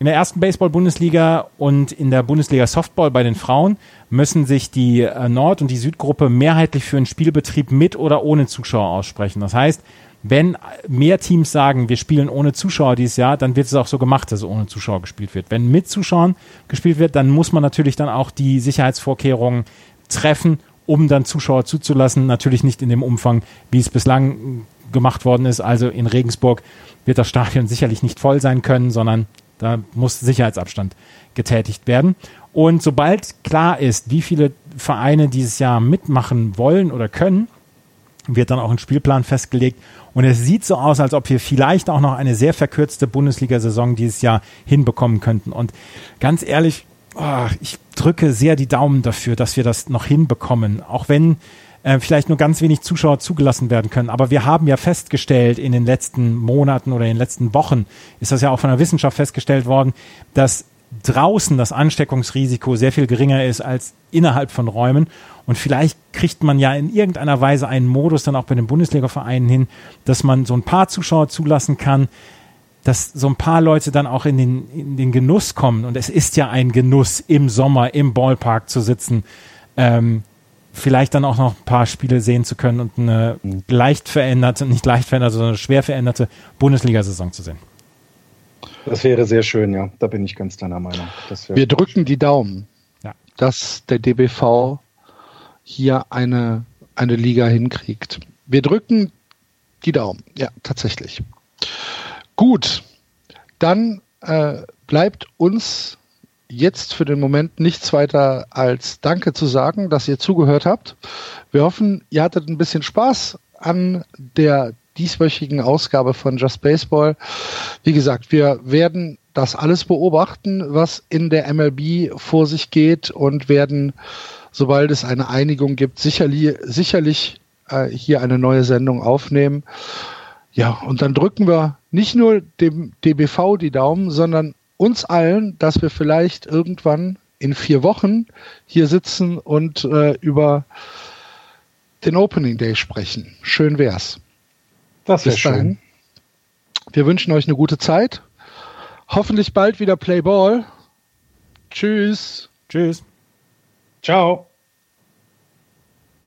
in der ersten Baseball-Bundesliga und in der Bundesliga Softball bei den Frauen müssen sich die äh, Nord- und die Südgruppe mehrheitlich für einen Spielbetrieb mit oder ohne Zuschauer aussprechen. Das heißt, wenn mehr Teams sagen, wir spielen ohne Zuschauer dieses Jahr, dann wird es auch so gemacht, dass ohne Zuschauer gespielt wird. Wenn mit Zuschauern gespielt wird, dann muss man natürlich dann auch die Sicherheitsvorkehrungen treffen, um dann Zuschauer zuzulassen. Natürlich nicht in dem Umfang, wie es bislang gemacht worden ist. Also in Regensburg wird das Stadion sicherlich nicht voll sein können, sondern da muss Sicherheitsabstand getätigt werden. Und sobald klar ist, wie viele Vereine dieses Jahr mitmachen wollen oder können, wird dann auch ein Spielplan festgelegt. Und es sieht so aus, als ob wir vielleicht auch noch eine sehr verkürzte Bundesliga-Saison dieses Jahr hinbekommen könnten. Und ganz ehrlich, oh, ich drücke sehr die Daumen dafür, dass wir das noch hinbekommen. Auch wenn äh, vielleicht nur ganz wenig Zuschauer zugelassen werden können. Aber wir haben ja festgestellt in den letzten Monaten oder in den letzten Wochen, ist das ja auch von der Wissenschaft festgestellt worden, dass draußen das Ansteckungsrisiko sehr viel geringer ist als innerhalb von Räumen. Und vielleicht kriegt man ja in irgendeiner Weise einen Modus dann auch bei den Bundesliga-Vereinen hin, dass man so ein paar Zuschauer zulassen kann, dass so ein paar Leute dann auch in den, in den Genuss kommen. Und es ist ja ein Genuss, im Sommer im Ballpark zu sitzen. Ähm, vielleicht dann auch noch ein paar Spiele sehen zu können und eine mhm. leicht veränderte, nicht leicht veränderte, sondern eine schwer veränderte Bundesliga-Saison zu sehen. Das wäre sehr schön, ja. Da bin ich ganz deiner Meinung. Wir drücken die Daumen, ja. dass der DBV hier eine, eine Liga hinkriegt. Wir drücken die Daumen, ja, tatsächlich. Gut, dann äh, bleibt uns jetzt für den Moment nichts weiter als Danke zu sagen, dass ihr zugehört habt. Wir hoffen, ihr hattet ein bisschen Spaß an der dieswöchigen Ausgabe von Just Baseball. Wie gesagt, wir werden das alles beobachten, was in der MLB vor sich geht und werden, sobald es eine Einigung gibt, sicherlich, sicherlich äh, hier eine neue Sendung aufnehmen. Ja, und dann drücken wir nicht nur dem DBV die Daumen, sondern uns allen, dass wir vielleicht irgendwann in vier Wochen hier sitzen und äh, über den Opening Day sprechen. Schön wär's. Das wäre schön. Wir wünschen euch eine gute Zeit. Hoffentlich bald wieder Play Ball. Tschüss. Tschüss. Ciao.